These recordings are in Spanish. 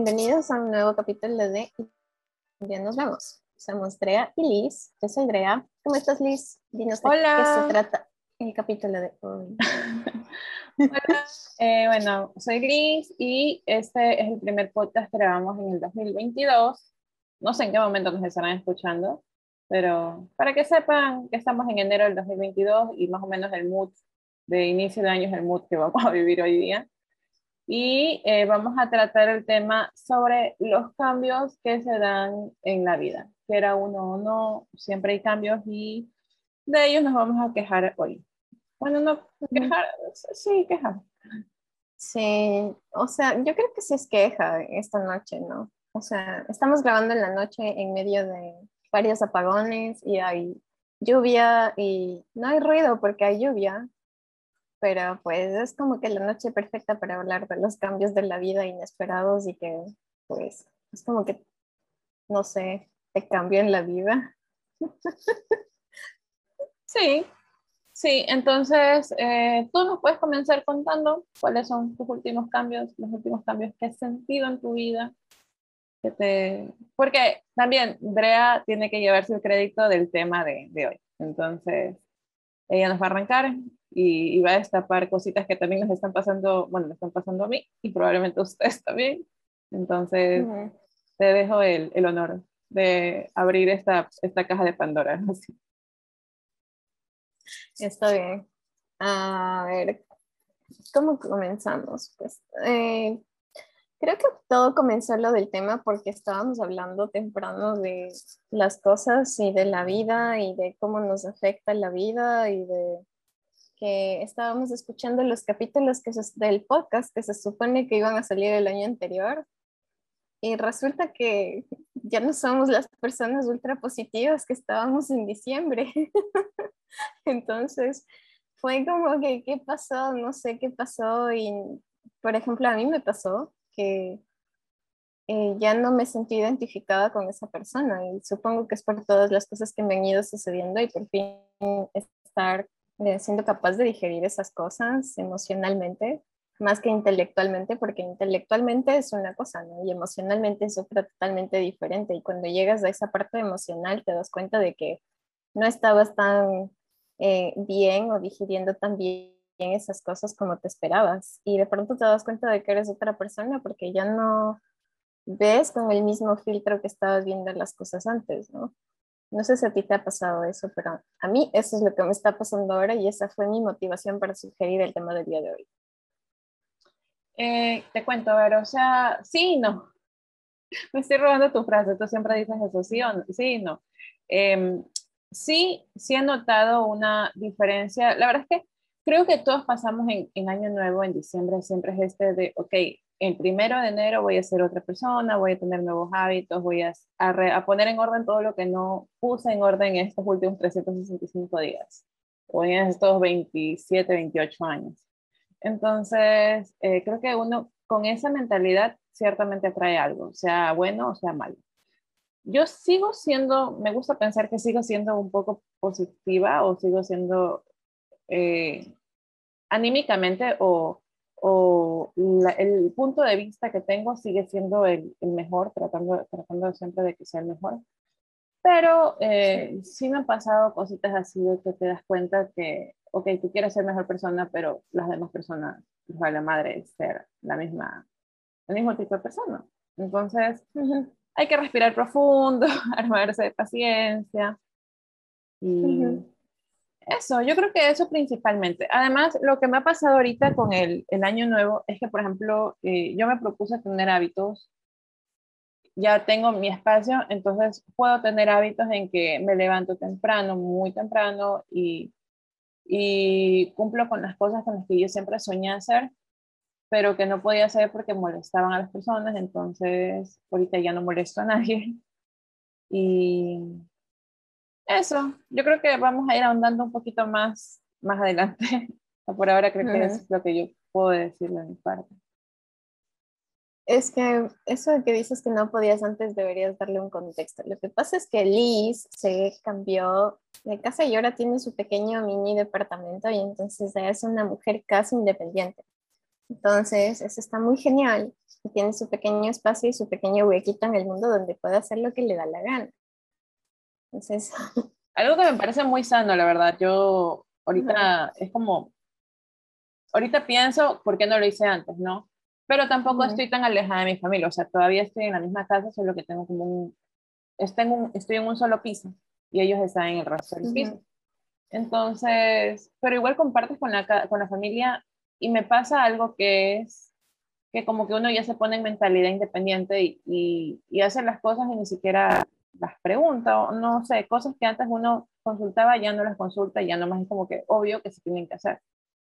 Bienvenidos a un nuevo capítulo de Ya nos vemos. Somos Drea y Liz. Yo soy Drea. ¿Cómo estás, Liz? Dinos de Hola. qué se trata el capítulo de hoy. Hola, eh, bueno, soy Liz y este es el primer podcast que grabamos en el 2022. No sé en qué momento nos estarán escuchando, pero para que sepan que estamos en enero del 2022 y más o menos el mood de inicio de año es el mood que vamos a vivir hoy día. Y eh, vamos a tratar el tema sobre los cambios que se dan en la vida. Quiera uno o no, siempre hay cambios y de ellos nos vamos a quejar hoy. Bueno, no quejar, sí, quejar. Sí, o sea, yo creo que sí es queja esta noche, ¿no? O sea, estamos grabando en la noche en medio de varios apagones y hay lluvia y no hay ruido porque hay lluvia, pero pues es como que la noche perfecta para hablar de los cambios de la vida inesperados y que pues es como que, no sé, te cambian la vida. Sí, sí, entonces eh, tú nos puedes comenzar contando cuáles son tus últimos cambios, los últimos cambios que has sentido en tu vida. Que te... Porque también Drea tiene que llevarse el crédito del tema de, de hoy. Entonces, ella nos va a arrancar y, y, va a destapar cositas que también nos están pasando, bueno, me están pasando a mí y probablemente a ustedes también. Entonces, uh -huh. te dejo el, el, honor de abrir esta, esta caja de Pandora. Está bien. A ver, ¿cómo comenzamos? Pues eh, creo que todo comenzó lo del tema porque estábamos hablando temprano de las cosas y de la vida y de cómo nos afecta la vida y de que estábamos escuchando los capítulos que se, del podcast que se supone que iban a salir el año anterior y resulta que ya no somos las personas ultra positivas que estábamos en diciembre. Entonces, fue como que, ¿qué pasó? No sé qué pasó. Y, por ejemplo, a mí me pasó que eh, ya no me sentí identificada con esa persona. Y supongo que es por todas las cosas que me han ido sucediendo y por fin estar siendo capaz de digerir esas cosas emocionalmente, más que intelectualmente, porque intelectualmente es una cosa, ¿no? Y emocionalmente es otra totalmente diferente. Y cuando llegas a esa parte emocional, te das cuenta de que no estabas tan eh, bien o digiriendo tan bien esas cosas como te esperabas. Y de pronto te das cuenta de que eres otra persona porque ya no ves con el mismo filtro que estabas viendo las cosas antes, ¿no? No sé si a ti te ha pasado eso, pero a mí eso es lo que me está pasando ahora y esa fue mi motivación para sugerir el tema del día de hoy. Eh, te cuento, a ver, o sí y no. Me estoy robando tu frase, tú siempre dices eso, sí o no, sí y no. Eh, sí, sí he notado una diferencia. La verdad es que creo que todos pasamos en, en, Año Nuevo, en diciembre, siempre es este de, ok, el primero de enero voy a ser otra persona, voy a tener nuevos hábitos, voy a, poner en orden todo lo que no puse en orden en estos últimos 365 días, o en estos 27, 28 años. Entonces, eh, creo que uno con esa mentalidad ciertamente atrae algo, sea bueno o sea malo yo sigo siendo, me gusta pensar que sigo siendo un poco positiva o sigo siendo eh, anímicamente o, o la, el punto de vista que tengo sigue siendo el, el, mejor, tratando, tratando siempre de que sea el mejor. Pero eh, sí. sí me han pasado cositas así de que te das cuenta que, ok, tú quieres ser mejor persona, pero las demás personas, les vale la madre ser la misma, el mismo tipo de persona. Entonces, hay que respirar profundo, armarse de paciencia. Y uh -huh. Eso, yo creo que eso principalmente. Además, lo que me ha pasado ahorita con el, el año nuevo es que, por ejemplo, eh, yo me propuse tener hábitos. Ya tengo mi espacio, entonces puedo tener hábitos en que me levanto temprano, muy temprano, y, y cumplo con las cosas con las que yo siempre soñé hacer pero que no podía hacer porque molestaban a las personas, entonces ahorita ya no molesto a nadie. Y eso, yo creo que vamos a ir ahondando un poquito más más adelante. Por ahora creo que uh -huh. es lo que yo puedo decir de mi parte. Es que eso de que dices que no podías antes deberías darle un contexto. Lo que pasa es que Liz se cambió de casa y ahora tiene su pequeño mini departamento y entonces ya es una mujer casi independiente. Entonces, eso está muy genial. tiene su pequeño espacio y su pequeño huequito en el mundo donde puede hacer lo que le da la gana. Entonces... Algo que me parece muy sano, la verdad. Yo ahorita es como, ahorita pienso, ¿por qué no lo hice antes, no? Pero tampoco estoy tan alejada de mi familia, o sea, todavía estoy en la misma casa, solo que tengo como un, estoy en un, estoy en un solo piso y ellos están en el resto del piso. Entonces, pero igual compartes con la, con la familia y me pasa algo que es que como que uno ya se pone en mentalidad independiente y, y, y hace las cosas y ni siquiera las pregunta, o no sé, cosas que antes uno consultaba, ya no las consulta, ya nomás es como que obvio que se tienen que hacer,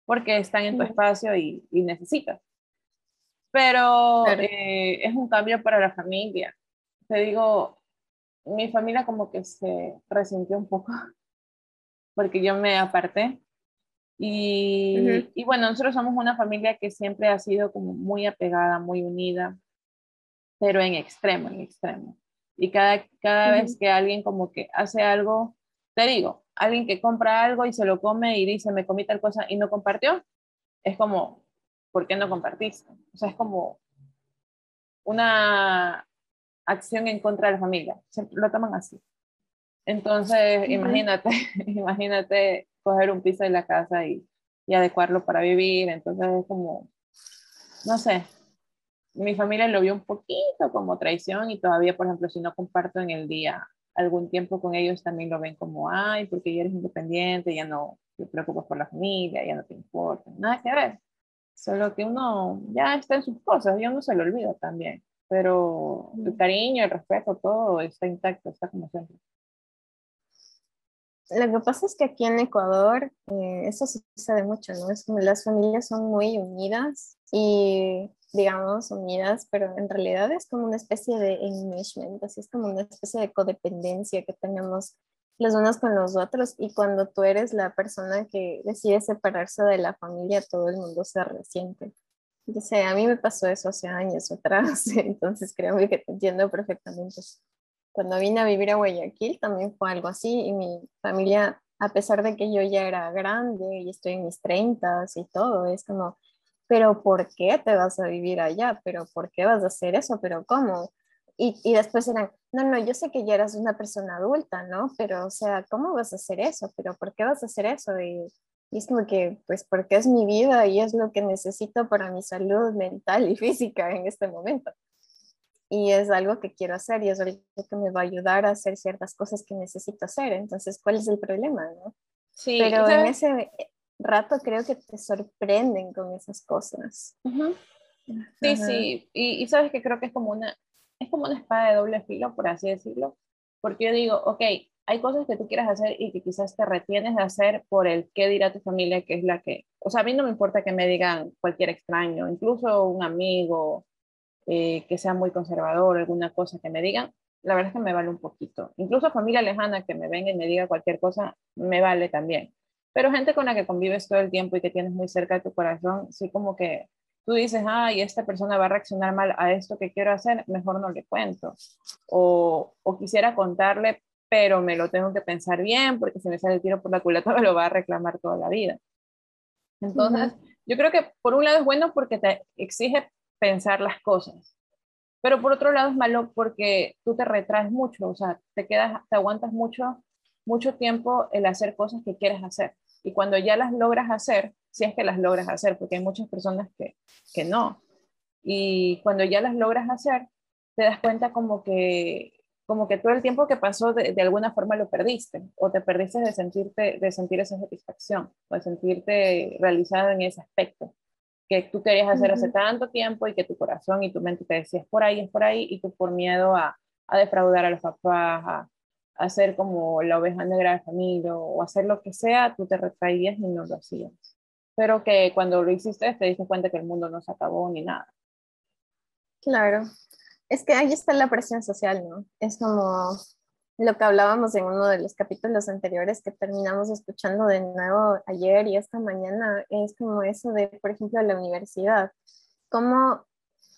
porque están en tu espacio y, y necesitas. Pero eh, es un cambio para la familia. Te digo, mi familia como que se resintió un poco, porque yo me aparté. Y, y bueno, nosotros somos una familia que siempre ha sido como muy apegada, muy unida, pero en extremo, en extremo. Y cada, cada vez que alguien como que hace algo, te digo, alguien que compra algo y se lo come y dice, me comí tal cosa y no compartió, es como, ¿por qué no compartiste? O sea, es como una acción en contra de la familia. Se lo toman así. Entonces, imagínate, imagínate coger un piso de la casa y, y adecuarlo para vivir. Entonces, es como, no sé, mi familia lo vio un poquito como traición y todavía, por ejemplo, si no comparto en el día algún tiempo con ellos, también lo ven como, ay, porque ya eres independiente, ya no te preocupas por la familia, ya no te importa, nada que ver. Solo que uno ya está en sus cosas y uno se lo olvida también. Pero el cariño, el respeto, todo está intacto, está como siempre. Lo que pasa es que aquí en Ecuador eh, eso sucede mucho, ¿no? Es como las familias son muy unidas y digamos, unidas, pero en realidad es como una especie de enmeshment, así es como una especie de codependencia que tenemos los unos con los otros y cuando tú eres la persona que decide separarse de la familia, todo el mundo se resiente. Yo sé, a mí me pasó eso hace años atrás, entonces creo que te entiendo perfectamente. Cuando vine a vivir a Guayaquil también fue algo así y mi familia, a pesar de que yo ya era grande y estoy en mis treintas y todo, es como, pero ¿por qué te vas a vivir allá? ¿Pero por qué vas a hacer eso? ¿Pero cómo? Y, y, después eran, no, no, yo sé que ya eras una persona adulta, ¿no? Pero, o sea, ¿cómo vas a hacer eso? ¿Pero por qué vas a hacer eso? Y, y es como que, pues, porque es mi vida y es lo que necesito para mi salud mental y física en este momento. Y es algo que quiero hacer y es algo que me va a ayudar a hacer ciertas cosas que necesito hacer. Entonces, ¿cuál es el problema, no? Sí, pero en ese, rato creo que te sorprenden con esas cosas. Sí, sí, y, sabes que creo que es como una, es como una espada de doble filo, por así decirlo, porque yo digo, ok, hay cosas que tú quieras hacer y que quizás te retienes de hacer por el qué dirá tu familia, que es la que, o sea, a mí no me importa que me digan cualquier extraño, incluso un amigo eh, que sea muy conservador, alguna cosa que me digan, la verdad es que me vale un poquito. Incluso familia lejana que me venga y me diga cualquier cosa, me vale también. Pero gente con la que convives todo el tiempo y que tienes muy cerca de tu corazón, sí como que tú dices, ay, esta persona va a reaccionar mal a esto que quiero hacer, mejor no le cuento. O, o quisiera contarle, pero me lo tengo que pensar bien, porque si me sale el tiro por la culata me lo va a reclamar toda la vida. Entonces, yo creo que por un lado es bueno porque te exige pensar las cosas, pero por otro lado es malo porque tú te retraes mucho, o sea, te quedas, te aguantas mucho, mucho tiempo el hacer cosas que quieres hacer. Y cuando ya las logras hacer, si es que las logras hacer, porque hay muchas personas que, que no. Y cuando ya las logras hacer, te das cuenta como que, como que todo el tiempo que pasó de, de, alguna forma lo perdiste o te perdiste de sentirte de sentir esa satisfacción o de sentirte realizado en ese aspecto que tú querías hacer hace tanto tiempo y que tu corazón y tu mente te decías por ahí es por ahí y tú por miedo a, a defraudar a los papás a, hacer como la oveja negra de familia o hacer lo que sea, tú te retraías y no lo hacías. Pero que cuando lo hiciste te diste cuenta que el mundo no se acabó ni nada. Claro, es que ahí está la presión social, ¿no? Es como lo que hablábamos en uno de los capítulos anteriores que terminamos escuchando de nuevo ayer y esta mañana, es como eso de, por ejemplo, la universidad. Cómo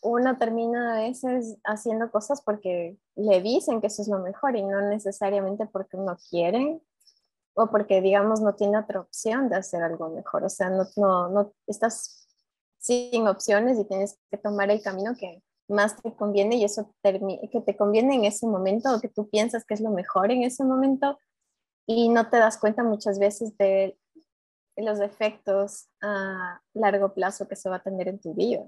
uno termina a veces haciendo cosas porque le dicen que eso es lo mejor y no necesariamente porque uno quiere o porque, digamos, no tiene otra opción de hacer algo mejor. O sea, no, no, no estás sin opciones y tienes que tomar el camino que más te conviene y eso que te conviene en ese momento o que tú piensas que es lo mejor en ese momento y no te das cuenta muchas veces de los efectos a largo plazo que se va a tener en tu vida.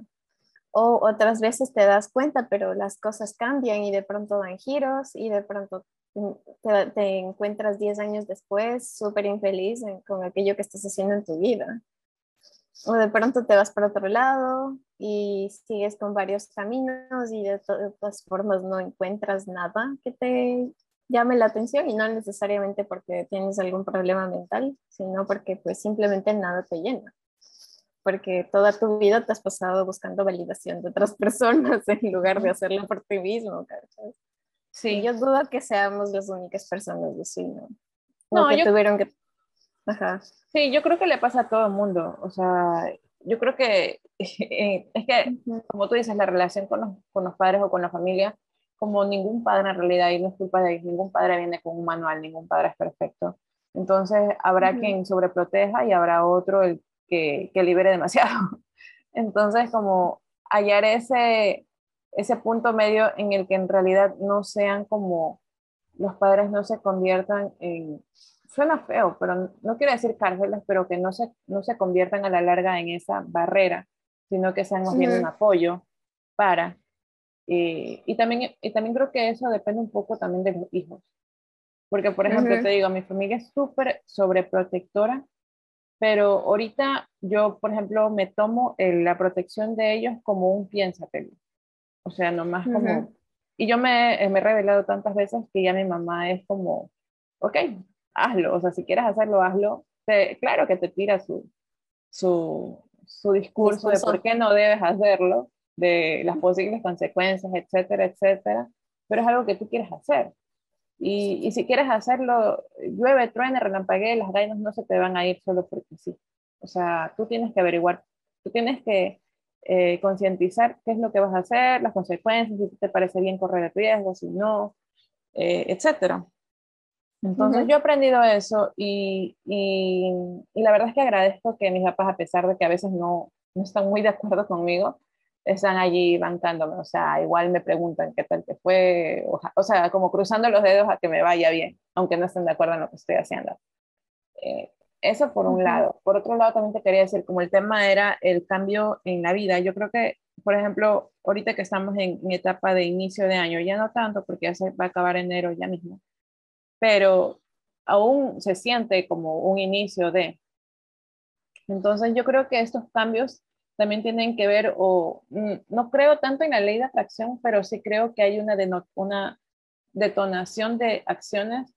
O otras veces te das cuenta, pero las cosas cambian y de pronto dan giros y de pronto te, encuentras 10 años después súper infeliz con aquello que estás haciendo en tu vida. O de pronto te vas para otro lado y sigues con varios caminos y de todas formas no encuentras nada que te llame la atención y no necesariamente porque tienes algún problema mental, sino porque pues simplemente nada te llena. Porque toda tu vida te has pasado buscando validación de otras personas en lugar de hacerlo por ti mismo. Sí. yo dudo que seamos las únicas personas así, ¿no? No, que tuvieron que... Ajá. Sí, yo creo que le pasa a todo el mundo. O sea, yo creo que eh, es que, como tú dices, la relación con los, con los padres o con la familia como ningún padre en realidad, y no es culpa de ningún padre viene con un manual, ningún padre es perfecto. Entonces habrá quien sobreproteja y habrá otro el que, que libere demasiado. Entonces como hallar ese, ese punto medio en el que en realidad no sean como los padres no se conviertan en, suena feo, pero no quiero decir cárceles, pero que no se, no se conviertan a la larga en esa barrera, sino que sean más bien un apoyo para eh, y, también, y también creo que eso depende un poco también de los hijos. Porque, por ejemplo, te digo, mi familia es súper sobreprotectora, pero ahorita yo, por ejemplo, me tomo la protección de ellos como un piénsatelo. O sea, nomás como... Y yo me, me, he revelado tantas veces que ya mi mamá es como, ok, hazlo, o sea, si quieres hacerlo, hazlo. claro que te tira su, su, su discurso de por qué no debes hacerlo, de las posibles consecuencias, etcétera, etcétera, pero es algo que tú quieres hacer. Y, y si quieres hacerlo, llueve, truene, relampaguee, las gallinas no se te van a ir solo porque sí. O sea, tú tienes que averiguar, tú tienes que eh, concientizar qué es lo que vas a hacer, las consecuencias, si te parece bien correr el riesgo, si no, eh, etcétera. Entonces yo he aprendido eso y, y, y, la verdad es que agradezco que mis papás, a pesar de que a veces no, no están muy de acuerdo conmigo, están allí bancándome, o sea, igual me preguntan qué tal te fue, o, sea, como cruzando los dedos a que me vaya bien, aunque no estén de acuerdo en lo que estoy haciendo. Eh, eso por un lado. Por otro lado, también te quería decir, como el tema era el cambio en la vida, yo creo que, por ejemplo, ahorita que estamos en mi etapa de inicio de año, ya no tanto porque ya se va a acabar enero ya mismo, pero aún se siente como un inicio de. Entonces yo creo que estos cambios también tienen que ver, o mm, no creo tanto en la ley de atracción, pero sí creo que hay una, una detonación de acciones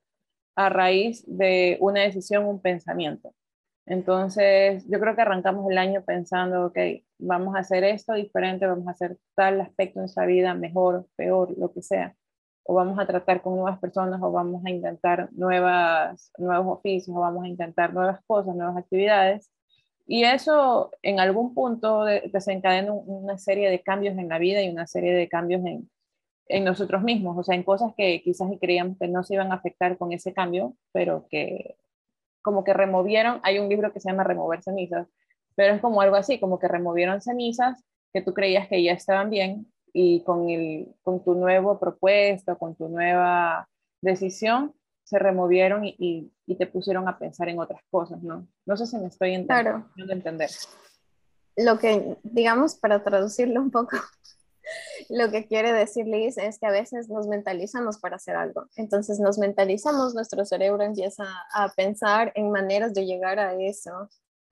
a raíz de una decisión, un pensamiento. Entonces, yo creo que arrancamos el año pensando, ok, vamos a hacer esto diferente, vamos a hacer tal aspecto en nuestra vida mejor, peor, lo que sea. O vamos a tratar con nuevas personas, o vamos a intentar nuevas, nuevos oficios, o vamos a intentar nuevas cosas, nuevas actividades. Y eso en algún punto desencadena una serie de cambios en la vida y una serie de cambios en, en nosotros mismos, o sea, en cosas que quizás creíamos que no se iban a afectar con ese cambio, pero que como que removieron, hay un libro que se llama Remover cenizas, pero es como algo así, como que removieron cenizas que tú creías que ya estaban bien y con, el, con tu nuevo propuesta, con tu nueva decisión, se removieron y, y, te pusieron a pensar en otras cosas, ¿no? No sé si me estoy entendiendo, claro. entender. Lo que, digamos, para traducirlo un poco, lo que quiere decir Liz es que a veces nos mentalizamos para hacer algo. Entonces nos mentalizamos, nuestro cerebro empieza a pensar en maneras de llegar a eso.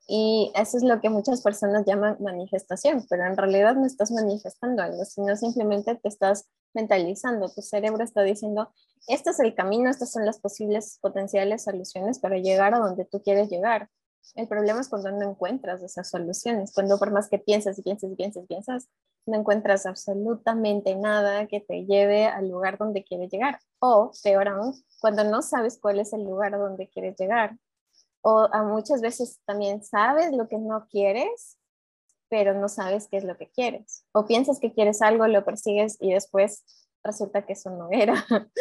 Y eso es lo que muchas personas llaman manifestación, pero en realidad no estás manifestando algo, sino simplemente te estás mentalizando. Tu cerebro está diciendo, este es el camino, estas son las posibles potenciales soluciones para llegar a donde tú quieres llegar. El problema es cuando no encuentras esas soluciones, cuando por más que piensas y piensas y piensas piensas, no encuentras absolutamente nada que te lleve al lugar donde quieres llegar. O, peor aún, cuando no sabes cuál es el lugar donde quieres llegar. O a muchas veces también sabes lo que no quieres, pero no sabes qué es lo que quieres. O piensas que quieres algo, lo persigues y después resulta que eso no era.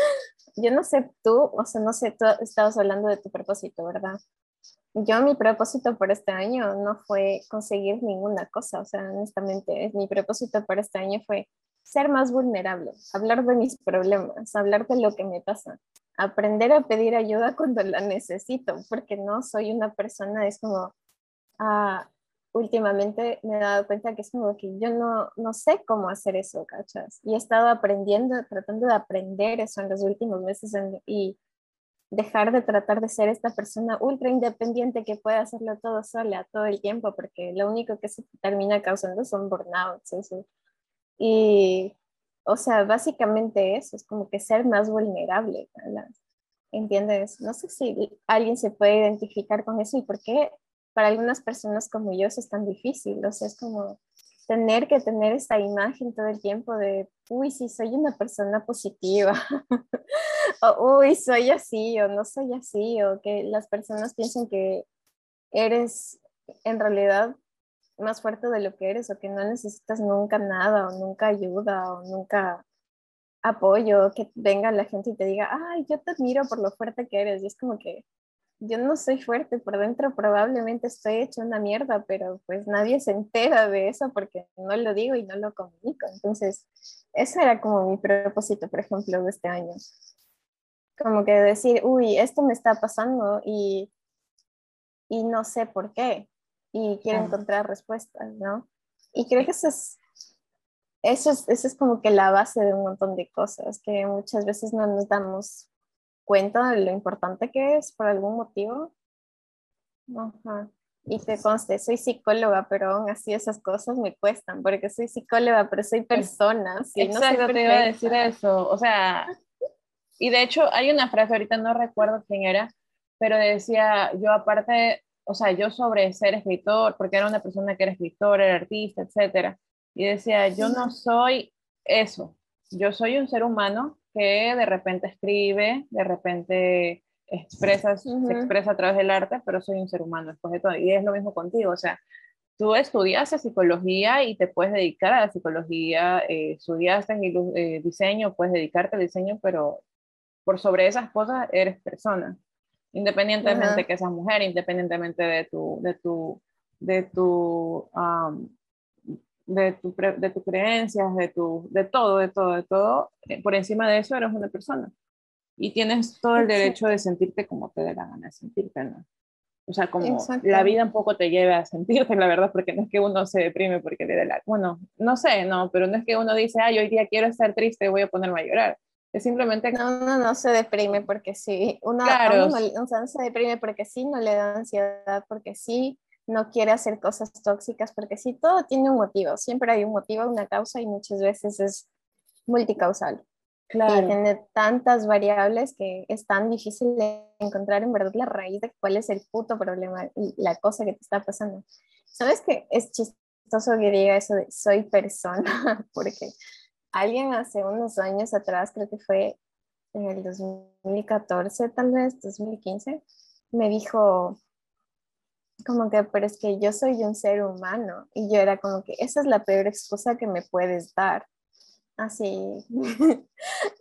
Yo no sé tú, o sea, no sé, tú estabas hablando de tu propósito, ¿verdad? yo mi propósito por este año no fue conseguir ninguna cosa, o sea, honestamente, mi propósito para este año fue ser más vulnerable, hablar de mis problemas, hablar de lo que me pasa, aprender a pedir ayuda cuando la necesito, porque no soy una persona, es como, ah, últimamente me he dado cuenta que es como que yo no, no sé cómo hacer eso, ¿cachas? Y he estado aprendiendo, tratando de aprender eso en los últimos meses y dejar de tratar de ser esta persona ultra independiente que puede hacerlo todo sola todo el tiempo, porque lo único que se termina causando son burnouts. Eso. Y, o sea, básicamente eso, es como que ser más vulnerable. ¿Entiendes? No sé si alguien se puede identificar con eso y por qué para algunas personas como yo eso es tan difícil. O sea, es como tener que tener esta imagen todo el tiempo de, uy, sí, soy una persona positiva, o uy, soy así, o no soy así, o que las personas piensen que eres en realidad más fuerte de lo que eres, o que no necesitas nunca nada, o nunca ayuda, o nunca apoyo, que venga la gente y te diga, ay, yo te admiro por lo fuerte que eres, y es como que, yo no soy fuerte por dentro, probablemente estoy hecho una mierda, pero pues nadie se entera de eso porque no lo digo y no lo comunico. Entonces, ese era como mi propósito, por ejemplo, de este año. Como que decir, uy, esto me está pasando y, y no sé por qué. Y quiero encontrar respuestas, ¿no? Y creo que eso es, eso es, eso es como que la base de un montón de cosas que muchas veces no nos damos cuenta de lo importante que es por algún motivo. Ajá. Y te conste, soy psicóloga, pero aún así esas cosas me cuestan, porque soy psicóloga, pero soy persona. Sí, Exacto, te iba a decir eso. O sea, y de hecho hay una frase, ahorita no recuerdo quién era, pero decía, yo aparte, o sea, yo sobre ser escritor, porque era una persona que era escritor, era artista, etcétera, y decía, yo no soy eso, yo soy un ser humano que de repente escribe, de repente expresa, se expresa a través del arte, pero soy un ser humano después de todo. Y es lo mismo contigo, o sea, tú estudiaste psicología y te puedes dedicar a la psicología, eh, estudiaste eh, diseño, puedes dedicarte al diseño, pero por sobre esas cosas eres persona, independientemente que seas mujer, independientemente de tu, de tu, de tu de, tu, de tus creencias, de, tu, de todo, de todo, de todo, eh, por encima de eso eres una persona. Y tienes todo el derecho de sentirte como te dé la gana de sentirte, ¿no? O sea, como la vida un poco te lleva a sentirte, la verdad, porque no es que uno se deprime porque le dé la... Bueno, no sé, no, pero no es que uno dice, ay, hoy día quiero estar triste, voy a ponerme a llorar. Simplemente... No, no, no se deprime porque sí. Uno, claro. uno, no se deprime porque sí, no le da ansiedad porque sí, no quiere hacer cosas tóxicas, porque sí, todo tiene un motivo, siempre hay un motivo, una causa y muchas veces es multicausal. Claro. Y tiene tantas variables que es tan difícil de encontrar en verdad la raíz de cuál es el puto problema y la cosa que te está pasando. ¿Sabes que es chistoso que diga eso de soy persona? Porque alguien hace unos años atrás, creo que fue en el 2014, tal vez, 2015, me dijo, como que, pero es que yo soy un ser humano y yo era como que esa es la peor excusa que me puedes dar. Así.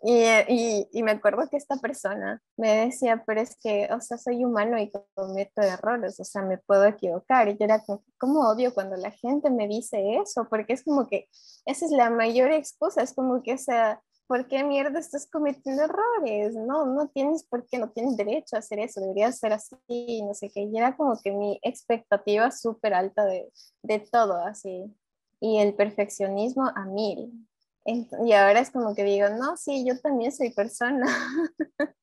y, y, me acuerdo que esta persona me decía, pero es que, o sea, soy humano y cometo errores, o sea, me puedo equivocar. Y yo era como, ¿cómo odio cuando la gente me dice eso? Porque es como que esa es la mayor excusa, es como que, o sea, ¿por qué mierda estás cometiendo errores? No, no tienes por qué, no tienes derecho a hacer eso, deberías ser así, no sé qué. Y era como que mi expectativa súper alta de, de, todo, así. Y el perfeccionismo a mil. Y ahora es como que digo, no, sí, yo también soy persona.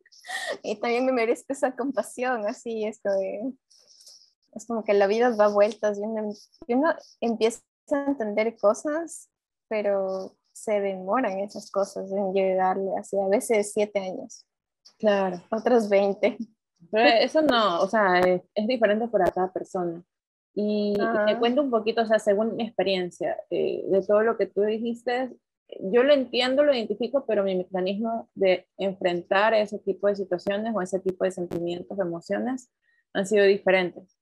y también me merezco esa compasión, así, esto de... Es como que la vida da vueltas y uno, y uno empieza a entender cosas, pero se demoran esas cosas en llegarle así, a veces siete años. Claro. Otros 20. Pero eso no, o sea, es, diferente para cada persona. Y, te cuento un poquito, o sea, según mi experiencia, eh, de todo lo que tú dijiste, yo lo entiendo, lo identifico, pero mi mecanismo de enfrentar ese tipo de situaciones o ese tipo de sentimientos, emociones, han sido diferentes.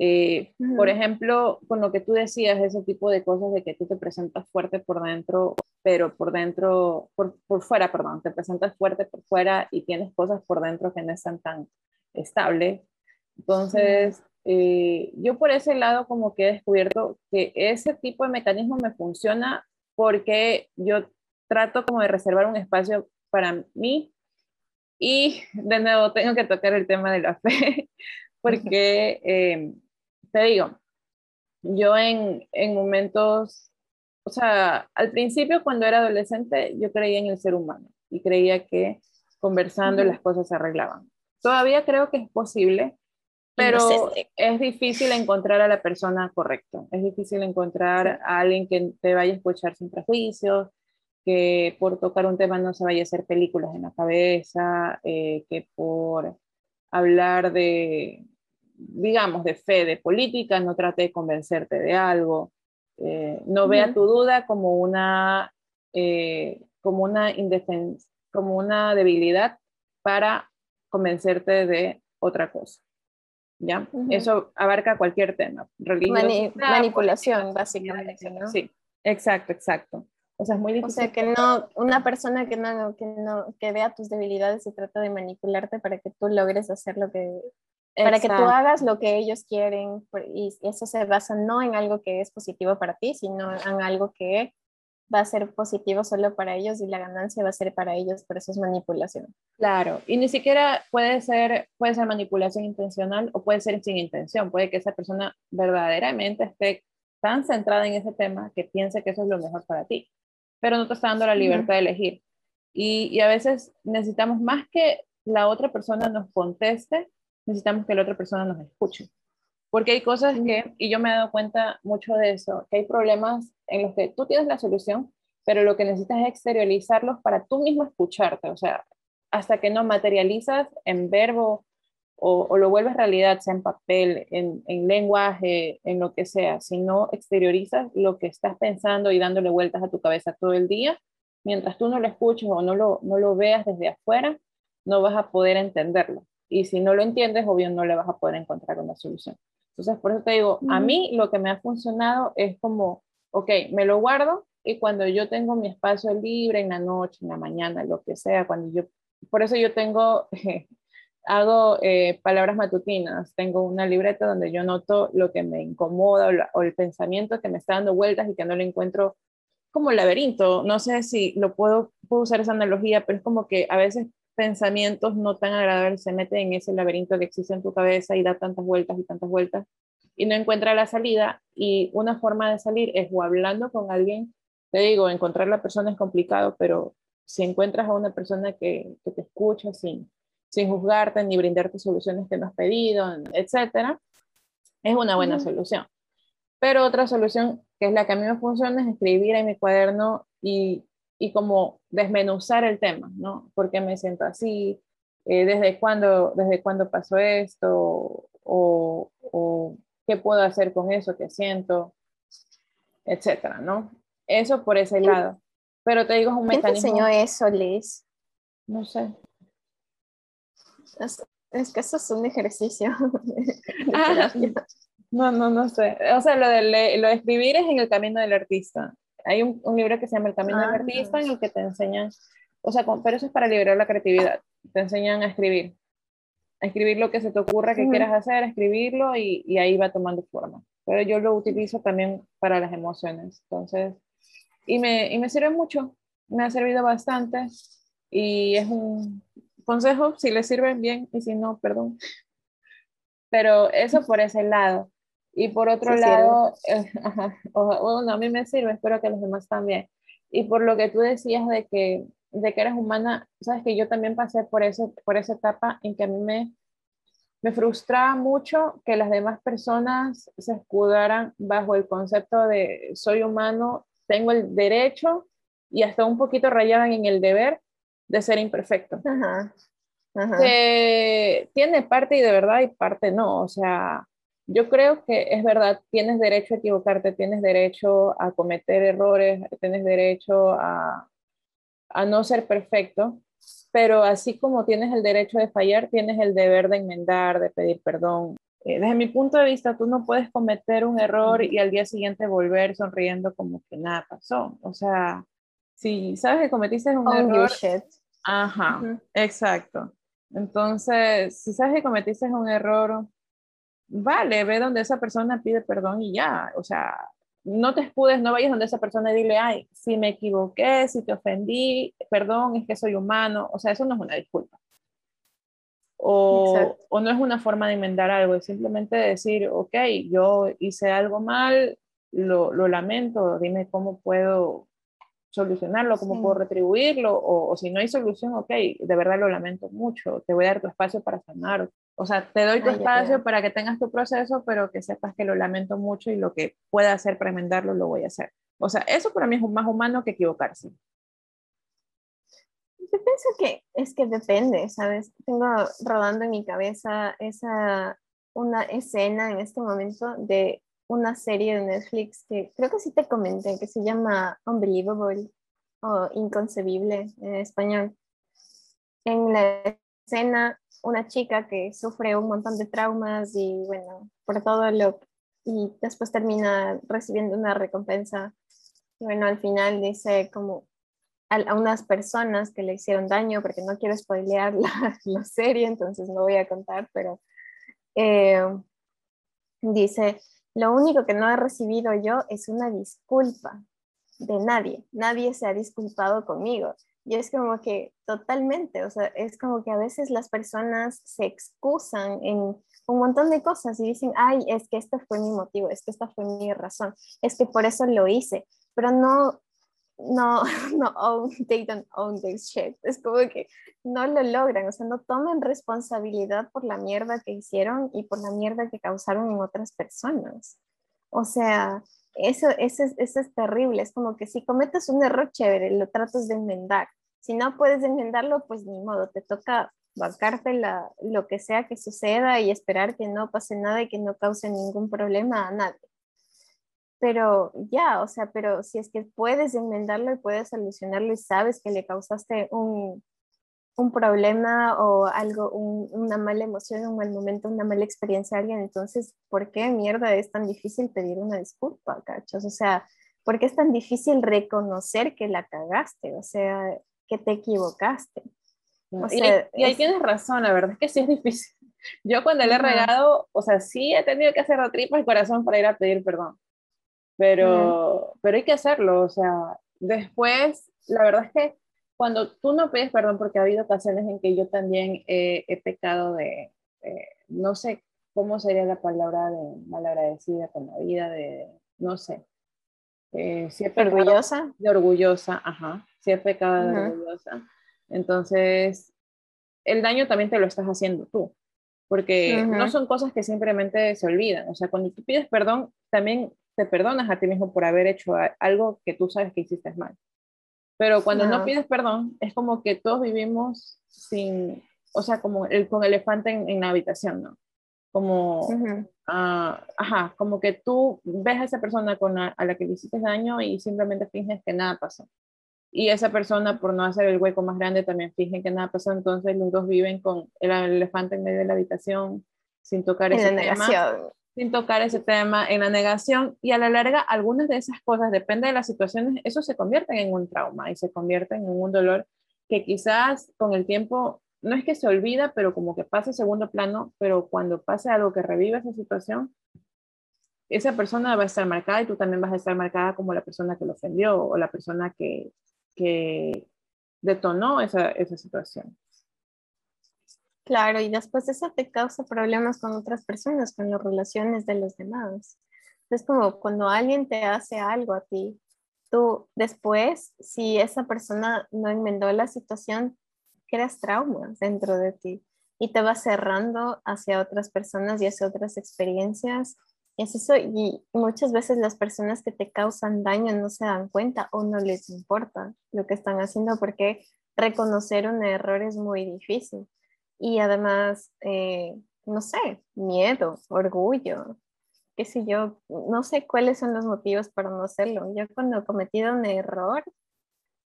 Eh, por ejemplo, con lo que tú decías, ese tipo de cosas de que tú te presentas fuerte por dentro, pero por dentro, por, por fuera, perdón, te presentas fuerte por fuera y tienes cosas por dentro que no están tan estables. Entonces, eh, yo por ese lado como que he descubierto que ese tipo de mecanismo me funciona porque yo trato como de reservar un espacio para mí y de nuevo tengo que tocar el tema de la fe porque eh, te digo, yo en, en momentos, o sea, al principio cuando era adolescente yo creía en el ser humano y creía que conversando las cosas se arreglaban. Todavía creo que es posible, pero es difícil encontrar a la persona correcta. Es difícil encontrar a alguien que te vaya a escuchar sin prejuicios, que por tocar un tema no se vaya a hacer películas en la cabeza, eh, que por hablar de, digamos, de fe, de política, no trate de convencerte de algo. Eh, no vea tu duda como una, eh, como una como una debilidad para convencerte de otra cosa. ¿Ya? Eso abarca cualquier tema. manipulación, básicamente, ¿no? Sí, exacto, exacto. O sea, es muy difícil. O sea, que no, una persona que no, que no, que vea tus debilidades y trata de manipularte para que tú logres hacer lo que, para que tú hagas lo que ellos quieren y eso se basa no en algo que es positivo para ti, sino en algo que va a ser positivo solo para ellos y la ganancia va a ser para ellos, por eso es manipulación. Claro, y ni siquiera puede ser, puede ser manipulación intencional o puede ser sin intención, puede que esa persona verdaderamente esté tan centrada en ese tema que piense que eso es lo mejor para ti, pero no te está dando la libertad de elegir. Y, y a veces necesitamos más que la otra persona nos conteste, necesitamos que la otra persona nos escuche. Porque hay cosas que, y yo me he dado cuenta mucho de eso, que hay problemas en los que tú tienes la solución, pero lo que necesitas es exteriorizarlos para tú mismo escucharte. O sea, hasta que no materializas en verbo o, lo vuelves realidad, sea en papel, en, en, lenguaje, en lo que sea, si no exteriorizas lo que estás pensando y dándole vueltas a tu cabeza todo el día, mientras tú no lo escuches o no lo, no lo veas desde afuera, no vas a poder entenderlo. Y si no lo entiendes, obvio, no le vas a poder encontrar una solución. Entonces, por eso te digo, a mí lo que me ha funcionado es como, ok, me lo guardo y cuando yo tengo mi espacio libre en la noche, en la mañana, lo que sea, cuando yo, por eso yo tengo, hago eh, palabras matutinas, tengo una libreta donde yo noto lo que me incomoda o, el pensamiento que me está dando vueltas y que no lo encuentro como laberinto. No sé si lo puedo, puedo usar esa analogía, pero es como que a veces pensamientos no tan agradables se meten en ese laberinto que existe en tu cabeza y da tantas vueltas y tantas vueltas y no encuentra la salida y una forma de salir es o hablando con alguien, te digo, encontrar la persona es complicado, pero si encuentras a una persona que, te escucha sin, sin juzgarte ni brindarte soluciones que no has pedido, etcétera, es una buena solución. Pero otra solución, que es la que a mí me funciona, es escribir en mi cuaderno y y como desmenuzar el tema, ¿no? ¿Por qué me siento así? Eh, ¿Desde cuándo, desde cuándo pasó esto? O, o, qué puedo hacer con eso que siento? Etcétera, ¿no? Eso por ese lado. Pero te digo, es un ¿Quién mecanismo. te enseñó eso, Liz? No sé. Es, es que eso es un ejercicio. Ah, no, no, no sé. O sea, lo de, lo de escribir es en el camino del artista. Hay un, libro que se llama El Camino del ah, Artista en el que te enseñan, o sea, pero eso es para liberar la creatividad, te enseñan a escribir, a escribir lo que se te ocurra que quieras hacer, escribirlo y, y, ahí va tomando forma. Pero yo lo utilizo también para las emociones, entonces, y me, y me sirve mucho, me ha servido bastante y es un consejo, si le sirven bien y si no, perdón. Pero eso por ese lado. Y por otro lado, eh, bueno, a mí me sirve, espero que a los demás también. Y por lo que tú decías de que, de que eres humana, sabes que yo también pasé por, ese, por esa etapa en que a mí me, me frustraba mucho que las demás personas se escudaran bajo el concepto de soy humano, tengo el derecho y hasta un poquito rayaban en el deber de ser imperfecto. Que tiene parte y de verdad y parte no, o sea, yo creo que es verdad, tienes derecho a equivocarte, tienes derecho a cometer errores, tienes derecho a, a no ser perfecto, pero así como tienes el derecho de fallar, tienes el deber de enmendar, de pedir perdón. Eh, desde mi punto de vista, tú no puedes cometer un error y al día siguiente volver sonriendo como que nada pasó. O sea, si sabes que cometiste un error... Ajá, exacto. Entonces, si sabes que cometiste un error, vale, ve donde esa persona pide perdón y ya, o sea, no te escudes, no vayas donde esa persona y dile, ay, si me equivoqué, si te ofendí, perdón, es que soy humano, o sea, eso no es una disculpa. O, o, no es una forma de enmendar algo, es simplemente decir, ok, yo hice algo mal, lo, lo lamento, dime cómo puedo solucionarlo, cómo puedo retribuirlo, o, o, si no hay solución, ok, de verdad lo lamento mucho, te voy a dar tu espacio para sanar, o sea, te doy tu espacio para que tengas tu proceso, pero que sepas que lo lamento mucho y lo que pueda hacer para enmendarlo lo voy a hacer. O sea, eso para mí es más humano que equivocarse. Yo pienso que es que depende, ¿sabes? Tengo rodando en mi cabeza esa, una escena en este momento de una serie de Netflix que creo que sí te comenté, que se llama Unbelievable o Inconcebible en español. En la escena una chica que sufre un montón de traumas y bueno, por todo lo y después termina recibiendo una recompensa. Y bueno, al final dice como a, unas personas que le hicieron daño, porque no quiero spoilear la, la serie, entonces no voy a contar, pero eh, dice, lo único que no he recibido yo es una disculpa de nadie. Nadie se ha disculpado conmigo. Y es como que totalmente, o sea, es como que a veces las personas se excusan en un montón de cosas y dicen, ay, es que este fue mi motivo, es que esta fue mi razón, es que por eso lo hice, pero no, no, no own, they don't own this shit. Es como que no lo logran, o sea, no toman responsabilidad por la mierda que hicieron y por la mierda que causaron en otras personas. O sea, eso, eso, eso es terrible, es como que si cometes un error chévere, lo tratas de enmendar, si no puedes enmendarlo, pues ni modo, te toca bancarte la, lo que sea que suceda y esperar que no pase nada y que no cause ningún problema a nadie. Pero ya, o sea, pero si es que puedes enmendarlo y puedes solucionarlo y sabes que le causaste un, un problema o algo, una mala emoción, un mal momento, una mala experiencia a alguien, entonces, ¿por qué mierda es tan difícil pedir una disculpa, cachos? O sea, ¿por qué es tan difícil reconocer que la cagaste? O sea, que te equivocaste. y, ahí tienes razón, la verdad es que sí es difícil. Yo cuando le he regado, o sea, sí he tenido que hacer la tripa el corazón para ir a pedir perdón, pero, pero hay que hacerlo, o sea, después, la verdad es que cuando tú no pides perdón, porque ha habido ocasiones en que yo también he pecado de, no sé cómo sería la palabra de malagradecida con la vida, de, no sé, eh, si orgullosa. De orgullosa, ajá si es pecado de orgullosa. Entonces, el daño también te lo estás haciendo tú, porque no son cosas que simplemente se olvidan. O sea, cuando tú pides perdón, también te perdonas a ti mismo por haber hecho algo que tú sabes que hiciste mal. Pero cuando no, pides perdón, es como que todos vivimos sin, o sea, como el, con elefante en, la habitación, ¿no? Como, ah, ajá, como que tú ves a esa persona con a la que le hiciste daño y simplemente finges que nada pasó. Y esa persona por no hacer el hueco más grande también fingen que nada pasó, entonces los dos viven con el elefante en medio de la habitación sin tocar ese tema, sin tocar ese tema en la negación y a la larga algunas de esas cosas, depende de las situaciones, eso se convierte en un trauma y se convierte en un dolor que quizás con el tiempo no es que se olvida, pero como que pasa segundo plano, pero cuando pase algo que revive esa situación, esa persona va a estar marcada y tú también vas a estar marcada como la persona que lo ofendió o la persona que, que detonó esa, esa situación. Claro, y después eso te causa problemas con otras personas, con las relaciones de los demás. Es como cuando alguien te hace algo a ti, tú después, si esa persona no enmendó la situación, creas traumas dentro de ti y te vas cerrando hacia otras personas y hacia otras experiencias es eso, y muchas veces las personas que te causan daño no se dan cuenta o no les importa lo que están haciendo porque reconocer un error es muy difícil. Y además, eh, no sé, miedo, orgullo, qué sé yo, no sé cuáles son los motivos para no hacerlo. Yo cuando he cometido un error,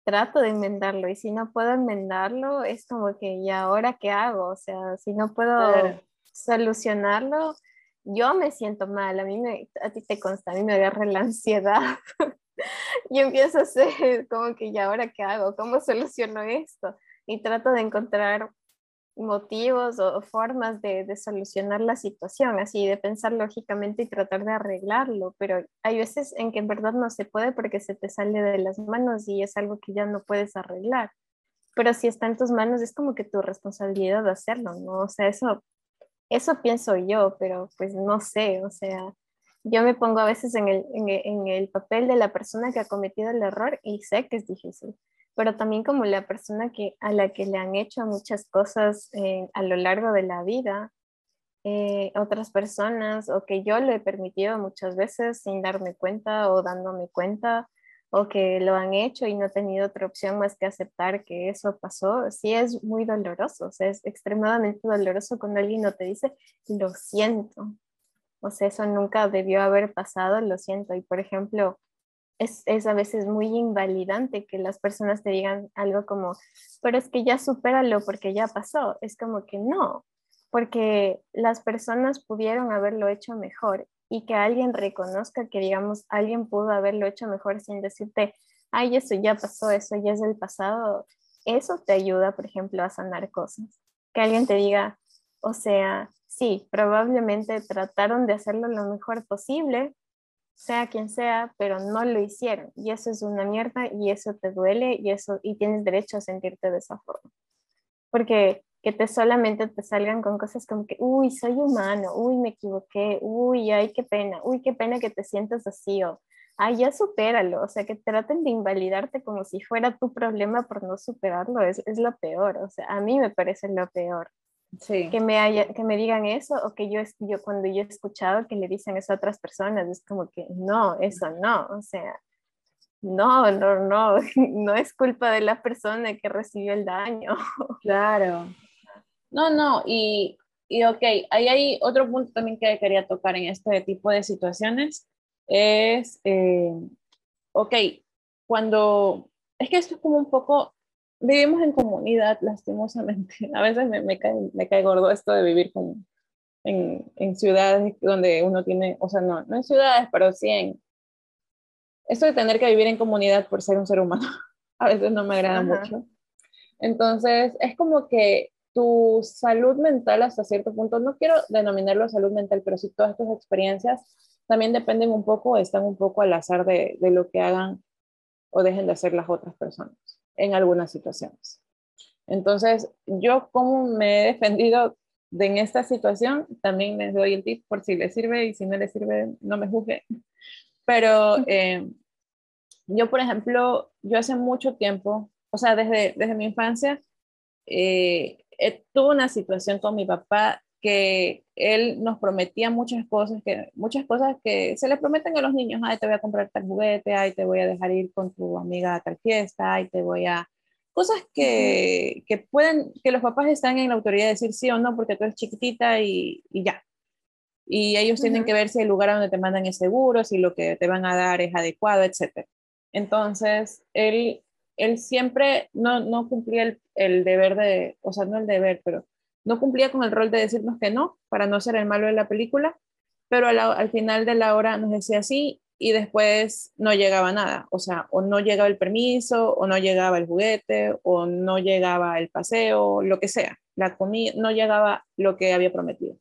trato de enmendarlo y si no puedo enmendarlo, es como que, ¿y ahora qué hago? O sea, si no puedo solucionarlo, yo me siento mal, a mí me, a ti te consta, a mí me agarra la ansiedad. y empiezo a hacer como que, ¿y ahora qué hago? ¿Cómo soluciono esto? Y trato de encontrar motivos o formas de, de, solucionar la situación, así de pensar lógicamente y tratar de arreglarlo, pero hay veces en que en verdad no se puede porque se te sale de las manos y es algo que ya no puedes arreglar. Pero si está en tus manos es como que tu responsabilidad de hacerlo, ¿no? O sea, eso, eso pienso yo, pero pues no sé, o sea, yo me pongo a veces en el, en en el papel de la persona que ha cometido el error y sé que es difícil pero también como la persona que, a la que le han hecho muchas cosas eh, a lo largo de la vida, eh, otras personas, o que yo lo he permitido muchas veces sin darme cuenta o dándome cuenta, o que lo han hecho y no he tenido otra opción más que aceptar que eso pasó, sí es muy doloroso, o sea, es extremadamente doloroso cuando alguien no te dice, lo siento, o sea, eso nunca debió haber pasado, lo siento, y por ejemplo, es, a veces muy invalidante que las personas te digan algo como, pero es que ya supéralo porque ya pasó. Es como que no, porque las personas pudieron haberlo hecho mejor y que alguien reconozca que, digamos, alguien pudo haberlo hecho mejor sin decirte, ay, eso ya pasó, eso ya es del pasado. Eso te ayuda, por ejemplo, a sanar cosas. Que alguien te diga, o sea, sí, probablemente trataron de hacerlo lo mejor posible, sea quien sea, pero no lo hicieron. Y eso es una mierda y eso te duele y, eso, y tienes derecho a sentirte de esa forma. Porque que te solamente te salgan con cosas como que, uy, soy humano, uy, me equivoqué, uy, ay, qué pena, uy, qué pena que te sientas así, o, ay, ya supéralo, o sea, que traten de invalidarte como si fuera tu problema por no superarlo, es, es lo peor, o sea, a mí me parece lo peor que, me haya, que me digan eso o que yo, yo cuando yo he escuchado que le dicen eso a otras personas, es como que no, eso no, o sea, no, no, no, no es culpa de la persona que recibió el daño. Claro. No, no, y, y ok, ahí hay otro punto también que quería tocar en este tipo de situaciones, es, eh, ok, cuando, es que esto es como un poco vivimos en comunidad, lastimosamente. A veces me, me, cae, me cae gordo esto de vivir con, en, en, ciudades donde uno tiene, o sea, no, no en ciudades, pero sí en... Esto de tener que vivir en comunidad por ser un ser humano, a veces no me agrada mucho. Entonces, es como que tu salud mental hasta cierto punto, no quiero denominarlo salud mental, pero sí todas estas experiencias también dependen un poco, están un poco al azar de, de lo que hagan o dejen de hacer las otras personas en algunas situaciones. Entonces, yo como me he defendido de en esta situación, también les doy el tip por si les sirve y si no les sirve, no me juzgue. Pero eh, yo, por ejemplo, yo hace mucho tiempo, o sea, desde, desde mi infancia, eh, tuve una situación con mi papá que él nos prometía muchas cosas que muchas cosas que se le prometen a los niños, ay, te voy a comprar tal juguete, ay, te voy a dejar ir con tu amiga a tal fiesta, ay, te voy a cosas que, que pueden que los papás están en la autoridad de decir sí o no porque tú eres chiquitita y, y ya. Y ellos tienen que ver si el lugar a donde te mandan es seguro, si lo que te van a dar es adecuado, etc. Entonces, él, él siempre no, no cumplía el, el deber de, o sea, no el deber, pero no cumplía con el rol de decirnos que no, para no ser el malo de la película, pero al, final de la hora nos decía sí y después no llegaba nada, o sea, o no llegaba el permiso, o no llegaba el juguete, o no llegaba el paseo, lo que sea, la comida, no llegaba lo que había prometido.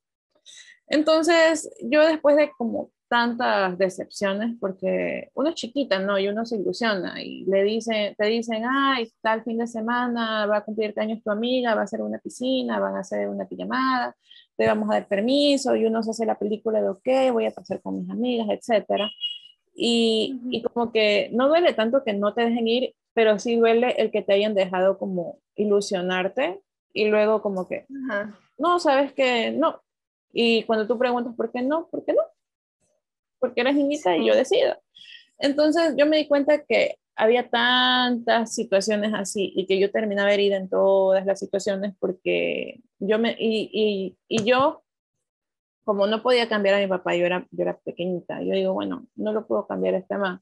Entonces, yo después de como tantas decepciones porque uno es chiquita, ¿no? Y uno se ilusiona y le dicen, te dicen, ay, tal fin de semana va a cumplir años tu amiga, va a hacer una piscina, van a hacer una pijamada, te vamos a dar permiso y uno se hace la película de, ok, voy a pasar con mis amigas, etcétera. Y, y como que no duele tanto que no te dejen ir, pero sí duele el que te hayan dejado como ilusionarte y luego como que, no, sabes que no. Y cuando tú preguntas por qué no, ¿por qué no? Porque eres niñita y yo decido. Entonces yo me di cuenta que había tantas situaciones así y que yo terminaba herida en todas las situaciones porque yo me, y, y, yo, como no podía cambiar a mi papá, yo era, yo era pequeñita, yo digo, bueno, no lo puedo cambiar este más.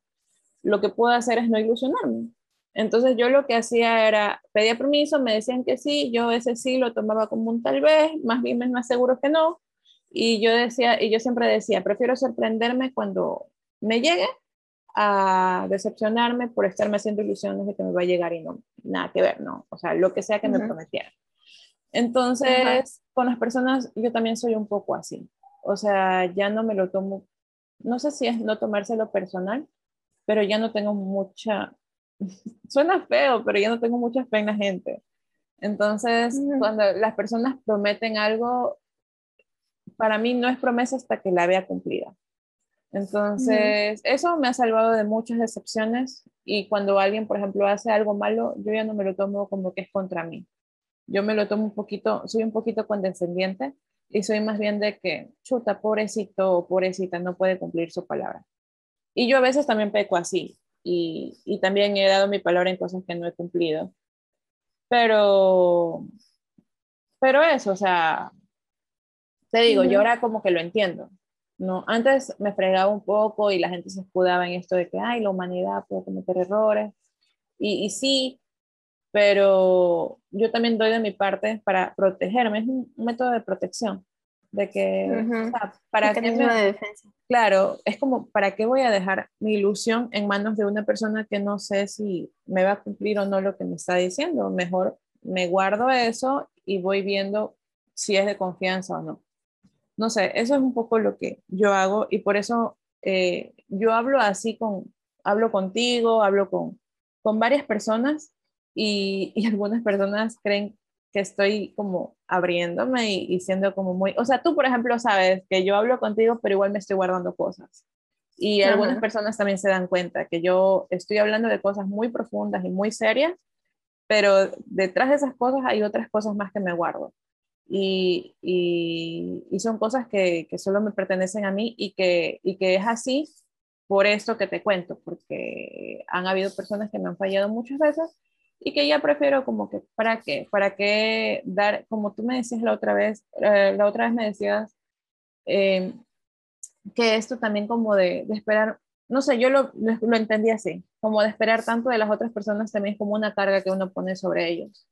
Lo que puedo hacer es no ilusionarme. Entonces yo lo que hacía era, pedía permiso, me decían que sí, yo ese sí lo tomaba como un tal vez, más bien me más seguro que no, y yo decía, y yo siempre decía, prefiero sorprenderme cuando me llegue a decepcionarme por estarme haciendo ilusiones de que me va a llegar y no, nada que ver, ¿no? O sea, lo que sea que me prometiera. Entonces, con las personas, yo también soy un poco así. O sea, ya no me lo tomo, no sé si es no tomárselo personal, pero ya no tengo mucha, suena feo, pero ya no tengo mucha fe en la gente. Entonces, cuando las personas prometen algo, para mí no es promesa hasta que la vea cumplida. Entonces, eso me ha salvado de muchas decepciones y cuando alguien, por ejemplo, hace algo malo, yo ya no me lo tomo como que es contra mí. Yo me lo tomo un poquito, soy un poquito condescendiente y soy más bien de que, chuta, pobrecito o pobrecita, no puede cumplir su palabra. Y yo a veces también peco así y, y también he dado mi palabra en cosas que no he cumplido. Pero, pero eso, o sea, te digo, yo ahora como que lo entiendo. No, antes me fregaba un poco y la gente se escudaba en esto de que, ay, la humanidad puede cometer errores. Y, y sí, pero yo también doy de mi parte para protegerme. Es un, método de protección. De que, para que me, de defensa. Claro, es como, ¿para qué voy a dejar mi ilusión en manos de una persona que no sé si me va a cumplir o no lo que me está diciendo? Mejor me guardo eso y voy viendo si es de confianza o no no sé, eso es un poco lo que yo hago y por eso eh, yo hablo así con, hablo contigo, hablo con, con varias personas y, y, algunas personas creen que estoy como abriéndome y, siendo como muy, o sea, tú por ejemplo sabes que yo hablo contigo, pero igual me estoy guardando cosas. Y algunas personas también se dan cuenta que yo estoy hablando de cosas muy profundas y muy serias, pero detrás de esas cosas hay otras cosas más que me guardo y, y, son cosas que, que, solo me pertenecen a mí y que, y que es así por esto que te cuento, porque han habido personas que me han fallado muchas veces y que ya prefiero como que, ¿para qué? ¿Para qué dar, como tú me decías la otra vez, eh, la otra vez me decías eh, que esto también como de, de esperar, no sé, yo lo, lo, entendí así, como de esperar tanto de las otras personas también es como una carga que uno pone sobre ellos.